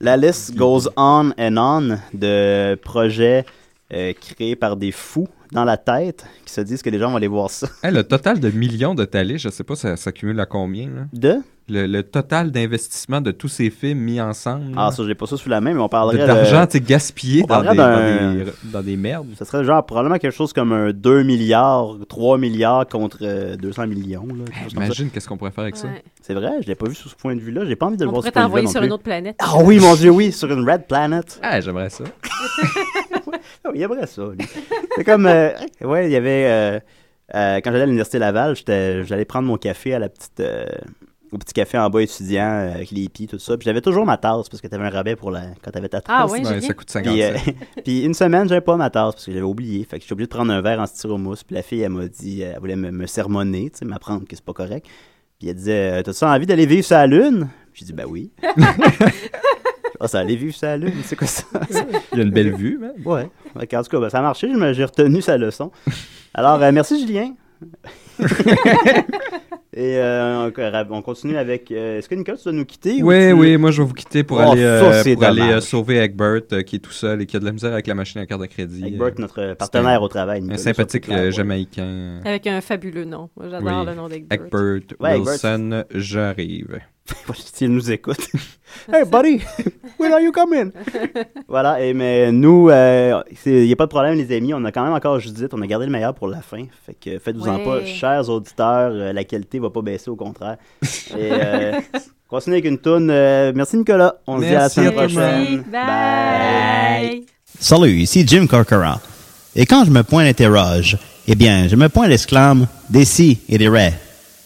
La liste goes on and on de projets euh, créés par des fous dans la tête qui se disent que les gens vont aller voir ça.
Hey, le total de millions de talés, je sais pas, ça s'accumule à combien? Là?
De?
Le, le total d'investissement de tous ces films mis ensemble.
Ah, ça, je l'ai pas ça sous la main, mais on
De-
parlerait
d'argent
de...
tu sais, gaspillé
On
dans des, dans, des, dans des merdes.
Ça serait genre probablement quelque chose comme un 2 milliards, 3 milliards contre euh, 200 millions. Là, ça.
Imagine qu'est-ce qu'on pourrait faire avec ça.
Ouais.
C'est vrai, je l'ai pas vu sous ce point de vue-là. J'ai pas envie de le
On
voir
pourrait
sous ce point de
t'envoyer
vue-là
sur
non
une
plus.
autre planète.
Ah oui, mon Dieu, oui, sur une Red Planet.
Ah, j'aimerais ça.
Ah, il aimerait ça, lui. C'est comme, euh, ouais, il y avait, euh, euh, quand j'allais à l'Université Laval, j'allais prendre mon café à la petite, euh, au petit café en bas étudiant euh, avec les hippies, tout ça. Puis j'avais toujours ma tasse parce que t'avais un rabais pour la, quand t'avais ta tasse.
Ah ouais,
Ouais, ça
bien.
coûte 50
Puis, euh, puis une semaine, j'avais pas ma tasse parce que j'avais oublié. Fait que j'étais obligé de prendre un verre en styromousse. Puis la fille, elle m'a dit, elle voulait me, me sermonner, tu sais, m'apprendre que c'est pas correct. Puis elle disait, t'as-tu envie d'aller vivre sur la Lune? J'ai dit, ben oui. Ah, ça allait vivre sur la Lune, c'est quoi ça?
Il y a une belle vue, man.
Ouais. En tout cas, ben, ça a marché, je me- j'ai retenu sa leçon. Alors, euh, merci Julien. Et euh, on, on continue avec. euh, Est-ce que Nicolas, tu dois nous quitter? ou
Oui,
tu-
oui, moi je vais vous quitter pour
Oh,
aller, euh, pour aller sauver Egbert euh, qui est tout seul et qui a de la misère avec la machine à carte de crédit.
Egbert,
Euh,
notre partenaire
un-
au travail.
un sympathique
clair,
euh, jamaïcain.
Avec un fabuleux nom. Moi, J'adore
Oui.
le nom d'Egbert.
Egbert
Ouais, Egbert.
Wilson, j'arrive.
S'il nous écoute. hey, buddy, when are you coming? voilà, et, mais nous, il n'y a pas de problème, les amis. On a quand même encore Judith. On a gardé le meilleur pour la fin. Fait que faites-vous-en
Ouais.
pas, chers auditeurs. euh, la qualité va pas baisser, au contraire. Et euh, continue avec une toune. euh, merci, Nicolas. On se dit à la
Merci
semaine prochaine.
Bye.
Salut, ici Jim Corcoran. Et quand je me pointe l'interroge, eh bien, je me pointe l'exclame des si et des ré.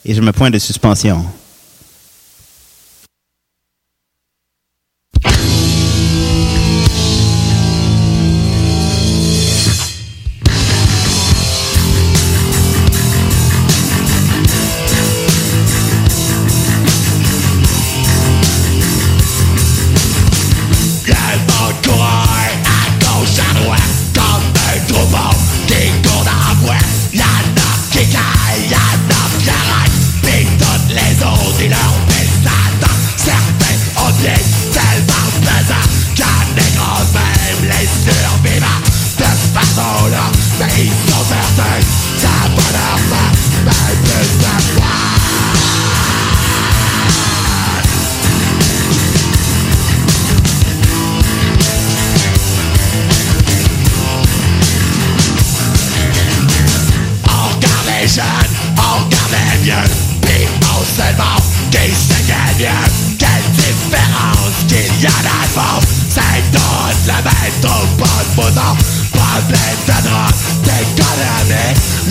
Et je me pointe de suspension.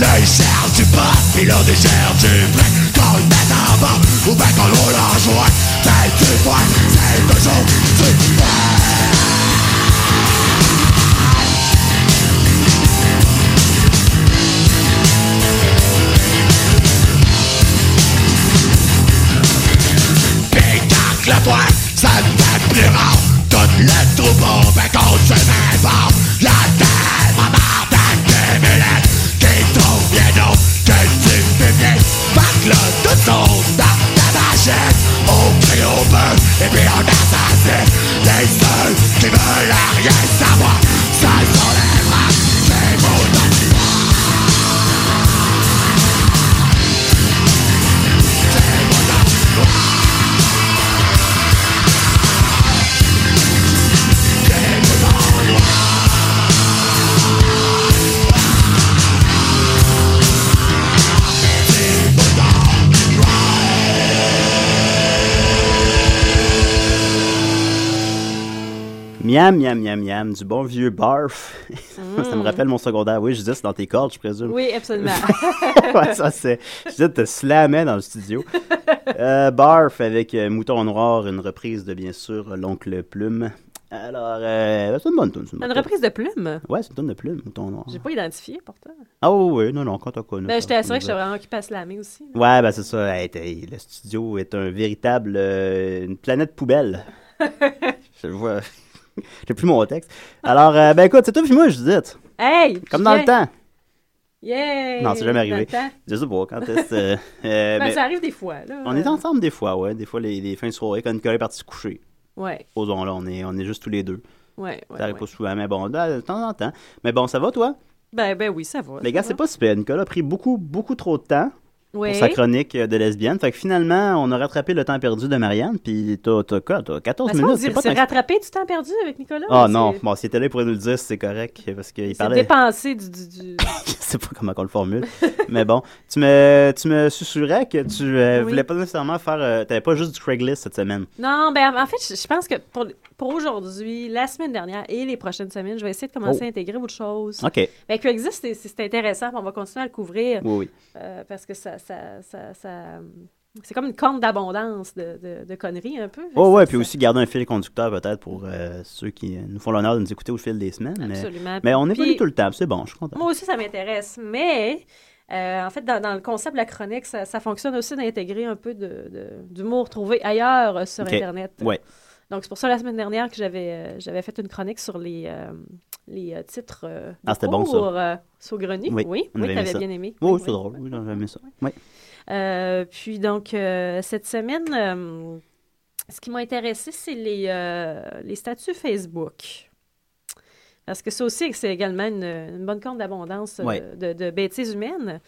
L'œil cherche du pot, puis il cherche du vrai Qu'on le mette en bas, ou bien qu'on le roule en joint C'est du poing, c'est toujours du poing le poing, ça ne plus rare. Tout le troupeau se met fort La tête Et puis en assassin, les seuls qui veulent rien savoir
Miam, miam, miam, miam, du bon vieux barf. ça me rappelle mon secondaire. Oui, je disais, c'est dans tes cordes, je présume.
Oui, absolument.
ouais, ça c'est. Je disais, te slammais dans le studio. Euh, barf avec euh, Mouton Noir, une reprise de bien sûr L'Oncle Plume. Alors, euh, c'est une bonne tune.
Une
bonne
reprise de plume?
Ouais, c'est une tune de Plume, Mouton Noir.
J'ai pas identifié pourtant.
Ah oui, oui, non, non, quand t'as connu.
Ben, j'étais assurée que j'étais vraiment occupée à slammer aussi. là.
Ouais, ben c'est ça. Hey, le studio est un véritable. euh, une planète poubelle. je vois. J'ai plus mon texte. Alors, euh, ben écoute, c'est toi puis moi, je dis.
Hey!
Comme dans le temps.
Yeah!
Non, c'est jamais arrivé. Je sais pas, quand est-ce. euh, euh,
Ben,
mais
ça arrive des fois, là.
on est ensemble des fois, ouais. Des fois, les, les fins de soirée, quand Nicolas est parti se coucher.
Ouais,
Posons là, on est, on est juste tous les deux.
ouais, ouais.
ça arrive
ouais.
pas souvent, mais bon, de de temps en temps. Mais bon, ça va, toi?
Ben, ben oui, ça va.
Les gars, c'est pas super. Nicolas a pris beaucoup, beaucoup trop de temps
Oui.
pour sa chronique euh, de lesbienne. Fait que finalement, on a rattrapé le temps perdu de Marianne, puis t'as t'as quoi? T'as 14
Ben,
minutes? C'est pas
rattrapé du temps perdu avec Nicolas?
Ah non, bon, s'il était là, il pourrait nous le dire c'est correct, parce qu'il parlait...
dépensé du... du, du-
Je sais pas comment on le formule, mais bon. Tu me, tu me susurrais que tu euh,
Oui.
voulais pas nécessairement faire... euh, T'avais pas juste du Craigslist cette semaine.
Non, ben en fait, je pense que pour, pour aujourd'hui, la semaine dernière et les prochaines semaines, je vais essayer de commencer
Oh.
à intégrer autre chose.
OK,
Ben, Craigslist, c'est- intéressant, on va continuer à le couvrir
oui, oui.
euh, parce que ça... ça, ça, ça- c'est comme une corne d'abondance de, de, de conneries, un peu.
Oh ouais, puis aussi garder un fil conducteur peut-être pour euh, ceux qui nous font l'honneur de nous écouter au fil des semaines. Mais,
Absolument.
mais on évolue
Puis-
tout le temps, c'est bon, je suis content.
Moi aussi, ça m'intéresse. Mais, euh, en fait, dans, dans le concept de la chronique, ça, ça fonctionne aussi d'intégrer un peu de- de- d'humour trouvé ailleurs euh, sur. Internet.
Ouais.
Donc, c'est pour ça, la semaine dernière, que j'avais euh, j'avais fait une chronique sur les, euh, les euh, titres
Ah, c'était bon, ça. Oui,
oui, oui, t'avais bien aimé.
Oh,
Oui,
c'est drôle, oui, j'ai aimé ça. Oui.
Puis donc, cette semaine, ce qui m'a intéressé, c'est les, les statuts Facebook. Parce que ça aussi, c'est également une, une bonne compte d'abondance de, de bêtises humaines.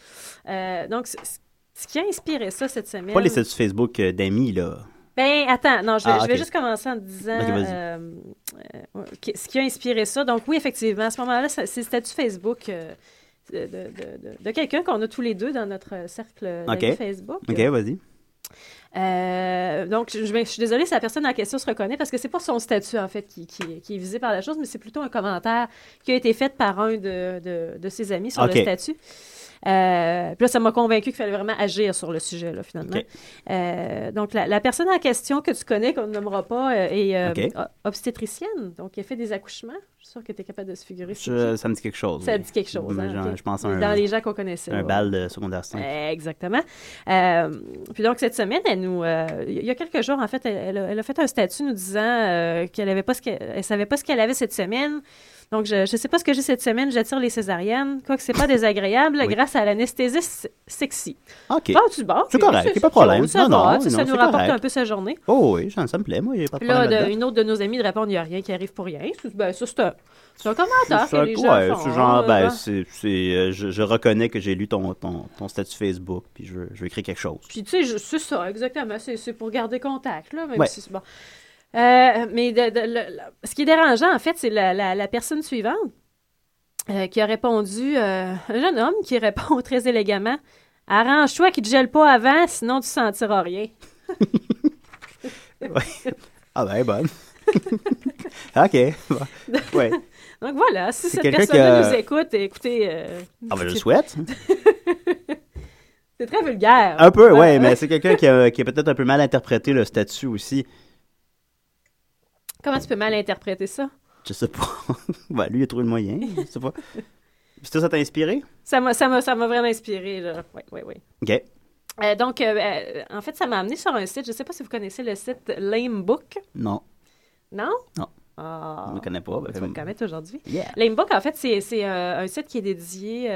Donc, ce qui a inspiré ça cette semaine...
Pas les statuts Facebook d'amis, là.
Ben, attends, non, je vais,
Ah,
je vais
ok.
juste commencer en disant euh, euh, ce qui a inspiré ça. Donc, oui, effectivement, à ce moment-là, c'est le statut Facebook euh, de, de- de- de quelqu'un qu'on a tous les deux dans notre cercle. Facebook.
OK, vas-y.
Euh, donc, je, je vais- je suis désolée si la personne en question se reconnaît parce que c'est pas son statut, en fait, qui, qui- qui est visé par la chose, mais c'est plutôt un commentaire qui a été fait par un de, de- de ses amis sur le statut. Euh, puis là, ça m'a convaincu qu'il fallait vraiment agir sur le sujet, là, finalement. Euh, donc, la, la personne en question que tu connais, qu'on ne nommera pas, euh, est obstétricienne. Donc, elle fait des accouchements. Je suis sûre que tu es capable de se figurer.
Je- ça me dit quelque chose.
Ça
oui.
dit quelque chose.
Mais
hein,
genre. Je pense à un,
Dans les gens qu'on connaissait.
un
ouais.
bal de secondaire 5.
Exactement. Puis donc, cette semaine, elle nous, il y a quelques jours, en fait, elle, elle a, elle a fait un statut nous disant qu'elle avait pas ce qu'elle elle savait pas ce qu'elle avait cette semaine. Donc, je ne sais pas ce que j'ai cette semaine, j'attire les césariennes. Quoique c'est pas désagréable,
Oui.
grâce à l'anesthésie s- sexy.
OK.
Bon, tu bon,
C'est correct,
c'est-
pas de problème.
Ça,
Non,
va,
non,
ça,
non,
ça nous rapporte
correct.
un peu sa journée.
Oh oui, ça, ça me plaît. Moi, il n'y a pas de
là,
problème
une autre de nos amies de répondre, il n'y a rien qui arrive pour rien. C'est- Ben, ça, c'est un, c'est un commentaire que les gens
ouais,
font.
genre, ben,
hein.
c'est, euh, je, je reconnais que j'ai lu ton, ton, ton statut Facebook, puis je, je veux écrire quelque chose.
Puis, tu sais, c'est ça, exactement. C'est c'est pour garder contact, là. Même
Ouais.
si c'est bon. Euh, mais de- de- le- le- ce qui est dérangeant, en fait, c'est la, la- la personne suivante euh, qui a répondu, euh, un jeune homme qui répond très élégamment Arrange-toi qu'il ne te gèle pas avant, sinon tu sentiras rien.
Ah ben, bonne. OK. bon. Ouais.
Donc voilà, si
C'est
cette personne-là
a-
nous écoute, écoutez,
Ah ben, je le
c'est-
souhaite.
c'est très vulgaire.
Un peu, Ouais. mais c'est quelqu'un qui a, qui a peut-être un peu mal interprété le statut aussi.
Comment tu peux mal interpréter ça?
Je sais pas. ben, lui, il a trouvé le moyen. Je sais pas. Puis ça, ça t'a inspiré?
Ça m'a, ça m'a, ça m'a vraiment inspiré, là. Oui, oui, oui.
OK.
Euh, donc, euh, euh, en fait, ça m'a amené sur un site. Je ne sais pas si vous connaissez le site Lamebook.
Non,
Non?
Non.
Ah.
je ne connais pas. Ben,
Tu vas le connaître aujourd'hui.
Yeah.
Lamebook, en fait, c'est, c'est euh, un site qui est dédié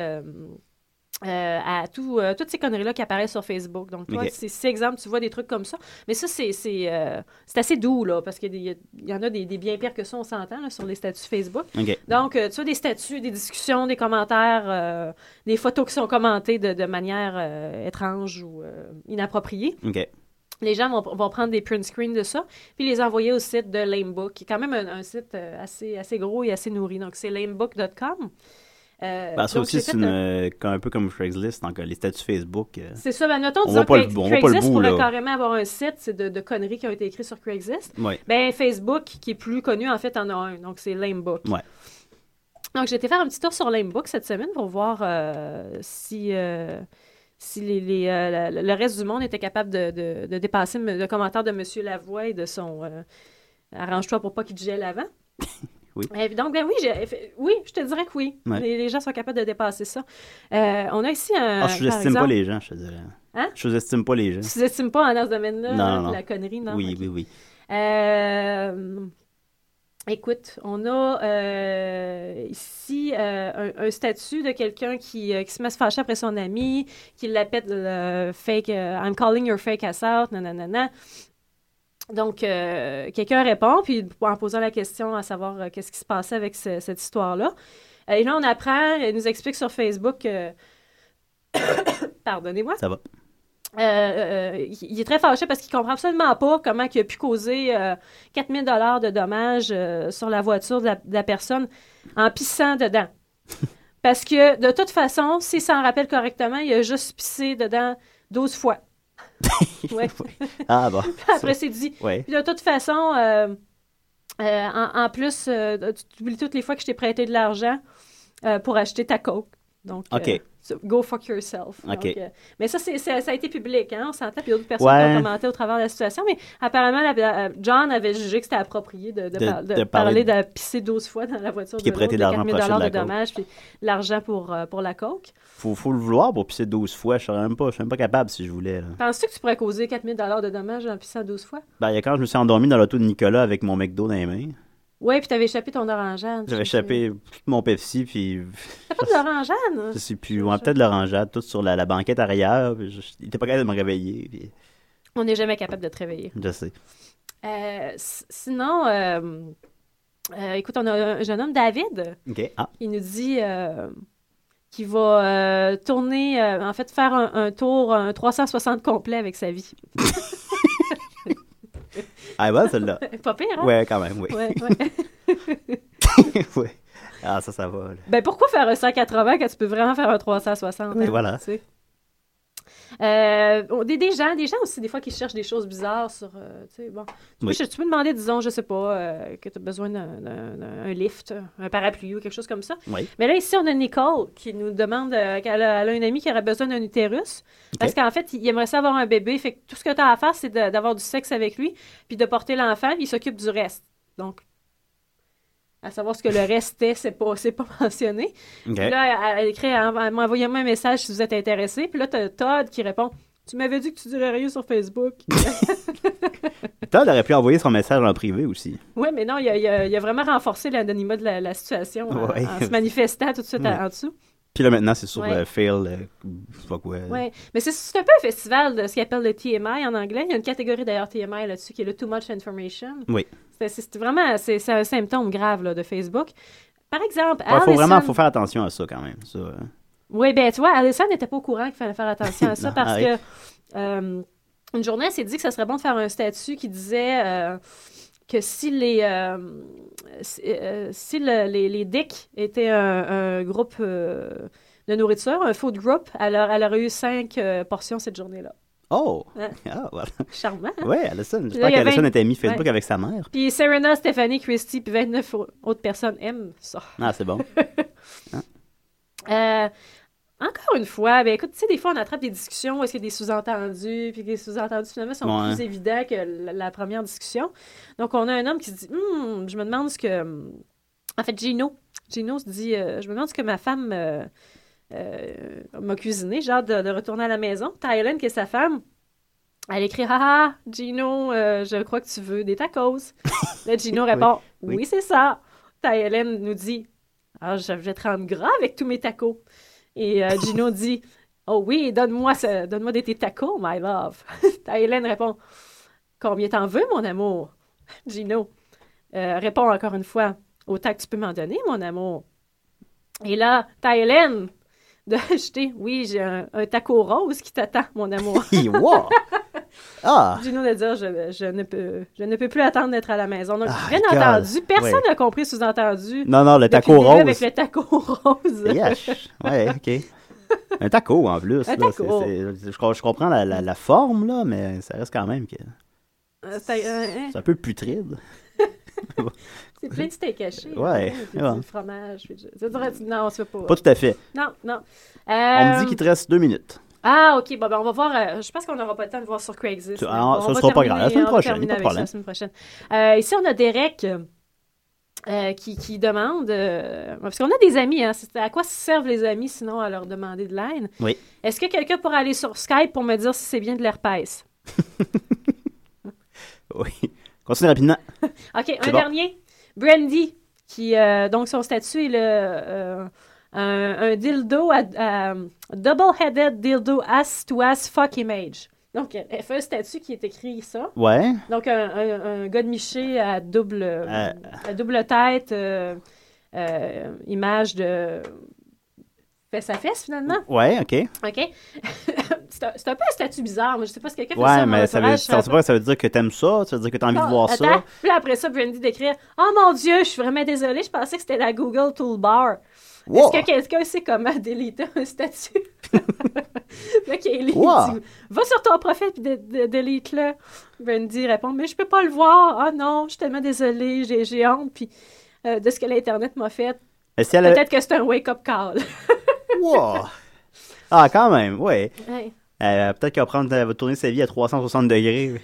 euh, à tout, euh, toutes ces conneries-là qui apparaissent sur Facebook. Donc, toi,
Ok.
c'est exemple, tu vois des trucs comme ça. Mais ça, c'est euh, assez doux, là, parce qu'il y, y en a des, des bien pires que ça, on s'entend, sur les statuts Facebook.
OK.
Donc, tu vois des statuts, des discussions, des commentaires, des photos qui sont commentées de, de manière étrange ou inappropriée. Les gens vont, vont prendre des print screens de ça, puis les envoyer au site de Lamebook, qui est quand même un, un site assez, assez gros et assez nourri. Donc, c'est lamebook.com. Euh,
Ben, ça aussi, c'est
un-
euh, un peu comme Craigslist, donc euh, les statuts Facebook. euh,
C'est ça, ben, mettons,
On
disons que
le-
Craigslist
bout,
pourrait
là.
carrément avoir un site de, de conneries qui ont été écrites sur Craigslist.
Ouais.
Ben, Facebook, qui est plus connu, en fait, en a un. Donc, c'est Lamebook.
Ouais.
Donc, j'ai été faire un petit tour sur Lamebook cette semaine pour voir euh, si, si les, les, euh, la- la- le reste du monde était capable de, de- de dépasser le commentaire de M. Lavoie et de son euh, Arrange-toi pour pas qu'il te gèle avant.
Oui.
Donc, ben oui, oui, je te dirais que oui.
Ouais.
Les, les gens sont capables de dépasser ça. Euh, on a ici un.
Ah, je sous-estime pas les gens, je te dirais.
Hein?
Je sous-estime pas les gens.
Tu sous-estimes pas dans ce domaine-là
Non, non, non.
la connerie, non?
Oui, oui, oui.
Euh, écoute, on a euh, ici un, un statut de quelqu'un qui, qui se met à se fâcher après son ami, qui l'appelle le fake I'm calling your fake ass out, nanana. Donc, euh, quelqu'un répond, puis en posant la question à savoir euh, qu'est-ce qui se passait avec ce- cette histoire-là. Euh, Et là, on apprend, il nous explique sur Facebook que. Pardonnez-moi.
Ça va.
Euh, euh, il est très fâché parce qu'il comprend absolument pas comment il a pu causer euh, 4000 dollars de dommages euh, sur la voiture de la, de la personne en pissant dedans. parce que de toute façon, s'il s'en rappelle correctement, il a juste pissé dedans 12 fois. Ouais.
Ah, bon.
Après, c'est dit.
Ouais.
Puis de toute façon, euh, euh, en, en plus, euh, tu oublies toutes les fois que je t'ai prêté de l'argent pour acheter ta coke. Donc,
OK.
Euh, go fuck yourself. Donc, euh, mais ça, c'est, ça a été public, hein, on s'entend, puis d'autres personnes
Ouais.
ont commenté au travers de la situation. Mais apparemment, la- la- John avait jugé que c'était approprié de, de
De-
par- de
de
parler de pisser 12 fois dans la voiture
Puis
de
a prêté
l'autre,
de l'argent
de
pour
4000
acheter de
dommages, puis l'argent pour, euh, pour la coke.
Faut, faut le vouloir pour pisser 12 fois. Je serais même pas, je serais même pas capable si je voulais.
Penses-tu que tu pourrais causer 4000 de dommages en pissant 12 fois?
Ben, il y a quand je me suis endormi dans l'auto de Nicolas avec mon McDo dans les mains.
Oui, puis t'avais échappé ton orangeade.
J'avais échappé tout mon Pepsi, puis
T'as pas de l'orangeade?
je sais plus. On a peut-être l'orangeade, tout sur la, la banquette arrière. puis je- il était pas capable de me réveiller. puis
On n'est jamais capable de te réveiller.
je sais.
Euh, sinon, euh, euh, écoute, on a un jeune homme, David,
OK. Ah,
qui nous dit qu'il va tourner, en fait, faire un, un tour, un 360 complet avec sa vie.
ah ouais, celle-là.
Pas pire, hein?
Ouais, quand même, oui.
Ouais, ouais.
ouais. Ah, ça, ça va. là.
ben, pourquoi faire un 180 quand tu peux vraiment faire un 360?
Oui,
hein,
voilà.
tu sais? Euh, des, des gens, des gens aussi, des fois, qui cherchent des choses bizarres sur. euh, tu sais, bon. Tu,
Oui.
peux, tu peux demander, disons, je sais pas, euh, que tu as besoin d'un d'un- d'un- un lift, un parapluie ou quelque chose comme ça.
Oui.
Mais là, ici, on a Nicole qui nous demande qu'elle a, a une amie qui aurait besoin d'un utérus. Parce qu'en fait, il aimerait ça avoir un bébé. Fait que tout ce que tu as à faire, c'est d'avoir du sexe avec lui, puis de porter l'enfant, puis il s'occupe du reste. Donc, à savoir ce que le reste est, c'est pas, c'est pas mentionné. Puis là, elle, elle écrit, elle, un message si vous êtes intéressé. Puis là, t'as Todd qui répond Tu m'avais dit que tu dirais rien sur Facebook.
Todd aurait pu envoyer son message en privé aussi.
oui, mais non, il a, il a- il a vraiment renforcé l'anonymat de la, la situation en-
Ouais.
en, se manifestant tout de suite
Ouais.
en, en dessous.
Puis là, maintenant, c'est sur
Ouais.
euh, Fail, euh, je sais pas quoi.
Oui, mais c'est- c'est un peu un festival de ce qu'ils appellent le TMI en anglais. Il y a une catégorie d'ailleurs TMI là-dessus qui est le Too Much Information.
Oui.
C'est- vraiment c'est un symptôme grave là, de Facebook. Par exemple,
Il faut
Allison-
vraiment faut faire attention à ça quand même. Ça, euh.
Oui, ben tu vois, Alison n'était pas au courant qu'il fallait faire attention à ça
Non,
parce
arrête.
que euh, une journée, elle s'est dit que ça serait bon de faire un statut qui disait euh, que si les euh, si, si le- les, les dicks étaient un, un groupe de nourriture, un food group, elle, a- elle aurait eu cinq portions cette journée-là.
Oh!
Hein?
Ah, voilà.
Charmant. hein?
Ouais, Alison. J'espère qu'Alison
vingt-
était amie Facebook
Ouais.
avec sa mère.
Puis Serena, Stéphanie, Christy, puis 29 au- autres personnes aiment ça.
Ah, c'est bon.
Euh, encore une fois, ben écoute, tu sais, des fois, on attrape des discussions où est-ce qu'il y a des sous-entendus, puis que les sous-entendus, finalement, sont
Ouais.
plus évidents que la, la première discussion. Donc, on a un homme qui se dit, Hum, je me demande ce que... En fait, Gino. Gino se dit, euh, je me demande ce que ma femme euh, euh, m'a cuisiné. J'ai hâte de, de retourner à la maison. Thailand, qui est sa femme, elle écrit, haha, Gino, euh, je crois que tu veux des tacos. Là, Gino répond,
oui.
oui, c'est ça. Thailand nous dit, ah, je vais te rendre gras avec tous mes tacos. Et euh, Gino dit Oh oui, donne-moi donne-moi des tes tacos, my love. Hélène répond Combien t'en veux, mon amour Gino répond encore une fois Autant que tu peux m'en donner, mon amour. Et là, t'as Jeter Oui, j'ai un, un taco rose qui t'attend, mon amour.
wow! Ah!
Gino de dire je, je ne peux, je ne peux plus attendre d'être à la maison. Donc,
Ah,
rien
God.
entendu. Personne n'a compris sous-entendu.
Non, non, le taco rose.
Avec le taco rose.
Ouais, OK. Un taco, en plus.
Un
là.
taco.
C'est- c'est- je, je comprends la, la- la forme, là, mais ça reste quand même que
Euh, c'est hein,
c'est un peu putride.
C'est plein de steak haché.
Ouais,
puis
ouais.
du fromage. puis du- Non, on se fait pas.
Pas tout à fait.
Non, non.
On me
Euh,
dit qu'il te reste deux minutes.
Ah, OK. Bon, ben, on va voir. euh, je pense qu'on n'aura pas le temps de voir sur Craigslist.
Tu- ah, ça
va
sera pas grave. La semaine prochaine, pas de
ça
problème.
La semaine prochaine. Euh, ici, on a Derek euh, euh, qui, qui demande. euh, parce qu'on a des amis. Hein, à quoi servent les amis sinon à leur demander de l'aide?
Oui.
Est-ce que quelqu'un pourrait aller sur Skype pour me dire si c'est bien de l'herpès?
Oui. Continue rapidement.
OK, un
bon.
dernier. Brandy, qui, euh, donc, son statut est le, euh, un, un dildo, à, à- double-headed dildo ass to ass fuck image. Donc, elle fait un statut qui est écrit ça.
Ouais.
Donc, un, un, un gars de miché à double,
Euh.
à double tête, euh, image de fesse à fesse, finalement.
Ouais, OK.
OK? c'est un, peu un statut bizarre. mais Je sais pas si quelqu'un fait ça
Ouais,
dans mon
mais ça veut, ça, pas que ça veut dire que t'aimes ça, ça veut dire que t'as envie de voir
attends.
ça.
Puis après ça, Brandy d'écrire Oh mon Dieu, je suis vraiment désolée, je pensais que c'était la Google Toolbar.
Wow.
Est-ce que quelqu'un sait comment déliter un statut?
Wow.
dit Va sur ton profil dé- délite-le. Brandy répond Mais je peux pas le voir. Ah non, je suis tellement désolée, j'ai honte. Puis euh, de ce que l'Internet m'a fait,
si
peut-être que c'est un wake-up call.
Wow. Ah, quand même, ouais.
Ouais.
Euh, Peut-être qu'elle va, prendre, elle va tourner sa vie à 360 degrés.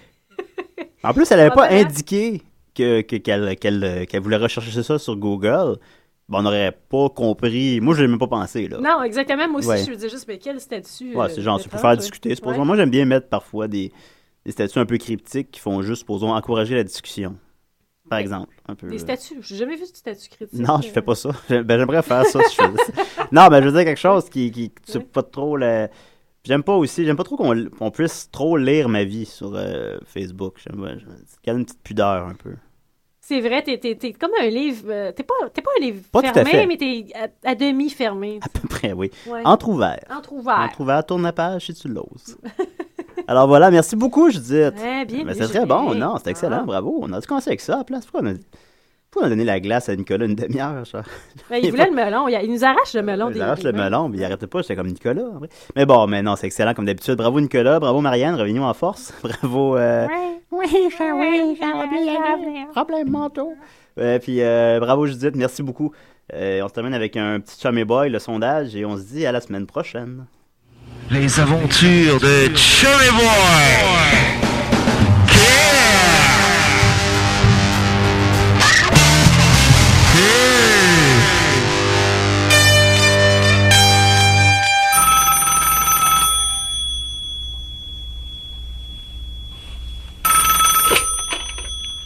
En plus, elle n'avait pas indiqué que- que- qu'elle qu'elle- qu'elle voulait rechercher ça sur Google. Bon, on n'aurait pas compris. Moi, je n'ai même pas pensé. Là.
Non, exactement. Moi aussi,
Ouais.
je me disais juste Mais quel statut
Ouais,
euh,
c'est genre, c'est pour faire discuter.
Ouais.
Moi, j'aime bien mettre parfois des, des statuts un peu cryptiques qui font juste, supposons, encourager la discussion. Par exemple. Un peu,
Des
euh,
statuts. J'ai jamais vu de statut critique.
Non, je
euh.
fais pas ça. Ben, j'aimerais faire ça si je faisais ça. Non, ben, je veux dire quelque chose qui, qui tu pas trop le... J'aime pas aussi, j'aime pas trop qu'on qu'on puisse trop lire ma vie sur euh, Facebook. J'aime a une petite pudeur un peu.
C'est vrai, t'es, t'es- t'es comme un livre. euh, t'es, pas, t'es pas un livre
Pas
fermé, mais t'es à, à demi fermé.
À peu près, oui.
Ouais.
Entrouvert.
Entrouvert.
Entrouvert, tourne la page si tu l'oses. Alors voilà, merci beaucoup, Judith.
Ouais, bien, bien
c'est très bon, non, c'est excellent,
Ah.
bravo. On a dû commencer avec ça à la place. Pourquoi on a, pourquoi on a donné la glace à Nicolas une demi-heure? ça?
Ben, il voulait le melon. Il, nous arrache le melon.
Il
des-
arrache le
mains.
melon, mais il arrêtait pas, j'étais comme Nicolas. en vrai. Mais bon, mais non, c'est excellent comme d'habitude. Bravo Nicolas, bravo Marianne, revenez en force. Bravo. Euh...
Oui, ça, oui, ça va bien.
Problème manteau. Euh, puis euh, bravo Judith, merci beaucoup. Euh, on se termine avec un petit chummy boy, le sondage, et on se dit à la semaine prochaine.
Les aventures de Chummy Boy.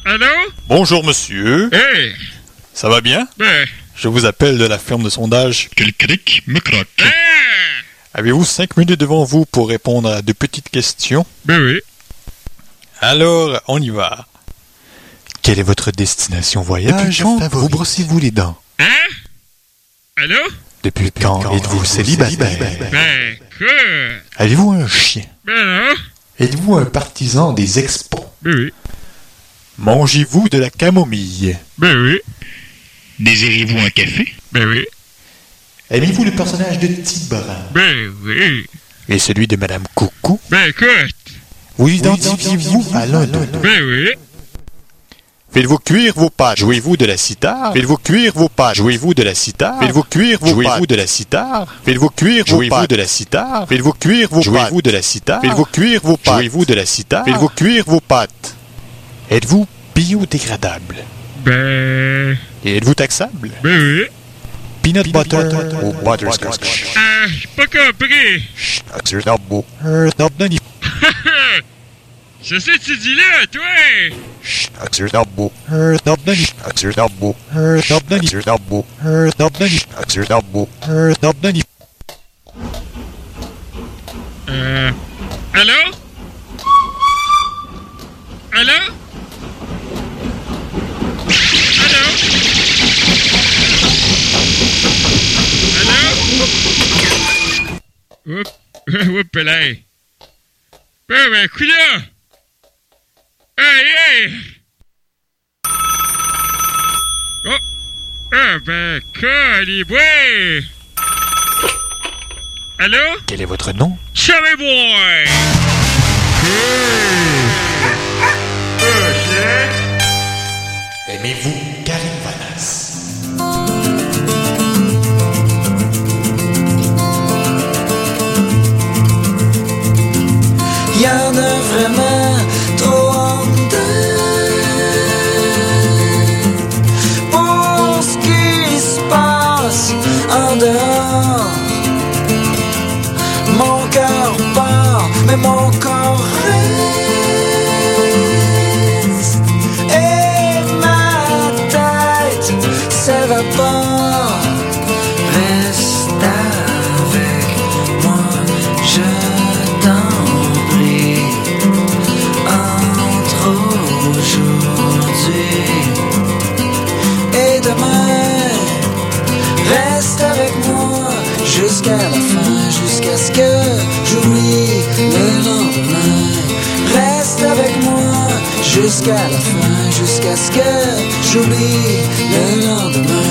Allô?
Bonjour monsieur.
Hey!
Ça va bien?
Ben,
Je vous appelle de la firme de sondage.
quel cric me croque.
Avez-vous cinq minutes devant vous pour répondre à de petites questions?
Ben oui.
Alors, on y va. Quelle est votre destination voyage?
Depuis
Quand vous brossez-vous les dents?
Hein? Allô?
Depuis quand êtes-vous célibataire?
Ben, quoi?
Avez-vous un chien?
Ben non.
Êtes-vous un partisan des expos?
Ben oui.
Mangez-vous de la camomille?
Ben oui. Désirez-vous un café? Ben oui.
Aimez-vous le personnage de Tibran?
Ben oui.
Et celui de Madame Coucou?
Ben écoute.
Vous identifiez-vous à l'un d'eux?
Ben oui.
Faites-vous cuire vos pâtes? Jouez-vous de la cithare? Faites-vous cuire vos pâtes? Jouez-vous de la cithare? Faites-vous cuire vos Jouez-vous de la cithare? Faites-vous cuire vos Jouez-vous de la cithare? Faites-vous cuire vos Jouez-vous de la cithare? Faites-vous cuire vos pâtes? Jouez-vous de la cithare? Faites-vous cuire vos pâtes? Êtes-vous biodégradable?
Ben.
Et êtes-vous taxable?
Ben oui.
Peanut, butter, ou butterscotch?
Ah, j'ai pas compris.
Schnauzer-Nobbo.
C'est ça que tu dis là, toi?
Schnauzer-Nobbo. Schnauzer-Nobbo.
Euh. Allô? Allô? Oups, oups, là. Ben, ben, coudonc! Hey, hey! Oh! Ah, ben, caliboué! Allô?
Quel est votre nom?
Chummy Boy!
Aimez-vous?
Y en a vraiment trop en dedans Pour ce qui se passe en dehors Mon cœur part, mais mon corps jusqu'à la fin, jusqu'à ce que j'oublie le lendemain Reste avec moi jusqu'à la fin, jusqu'à ce que j'oublie le lendemain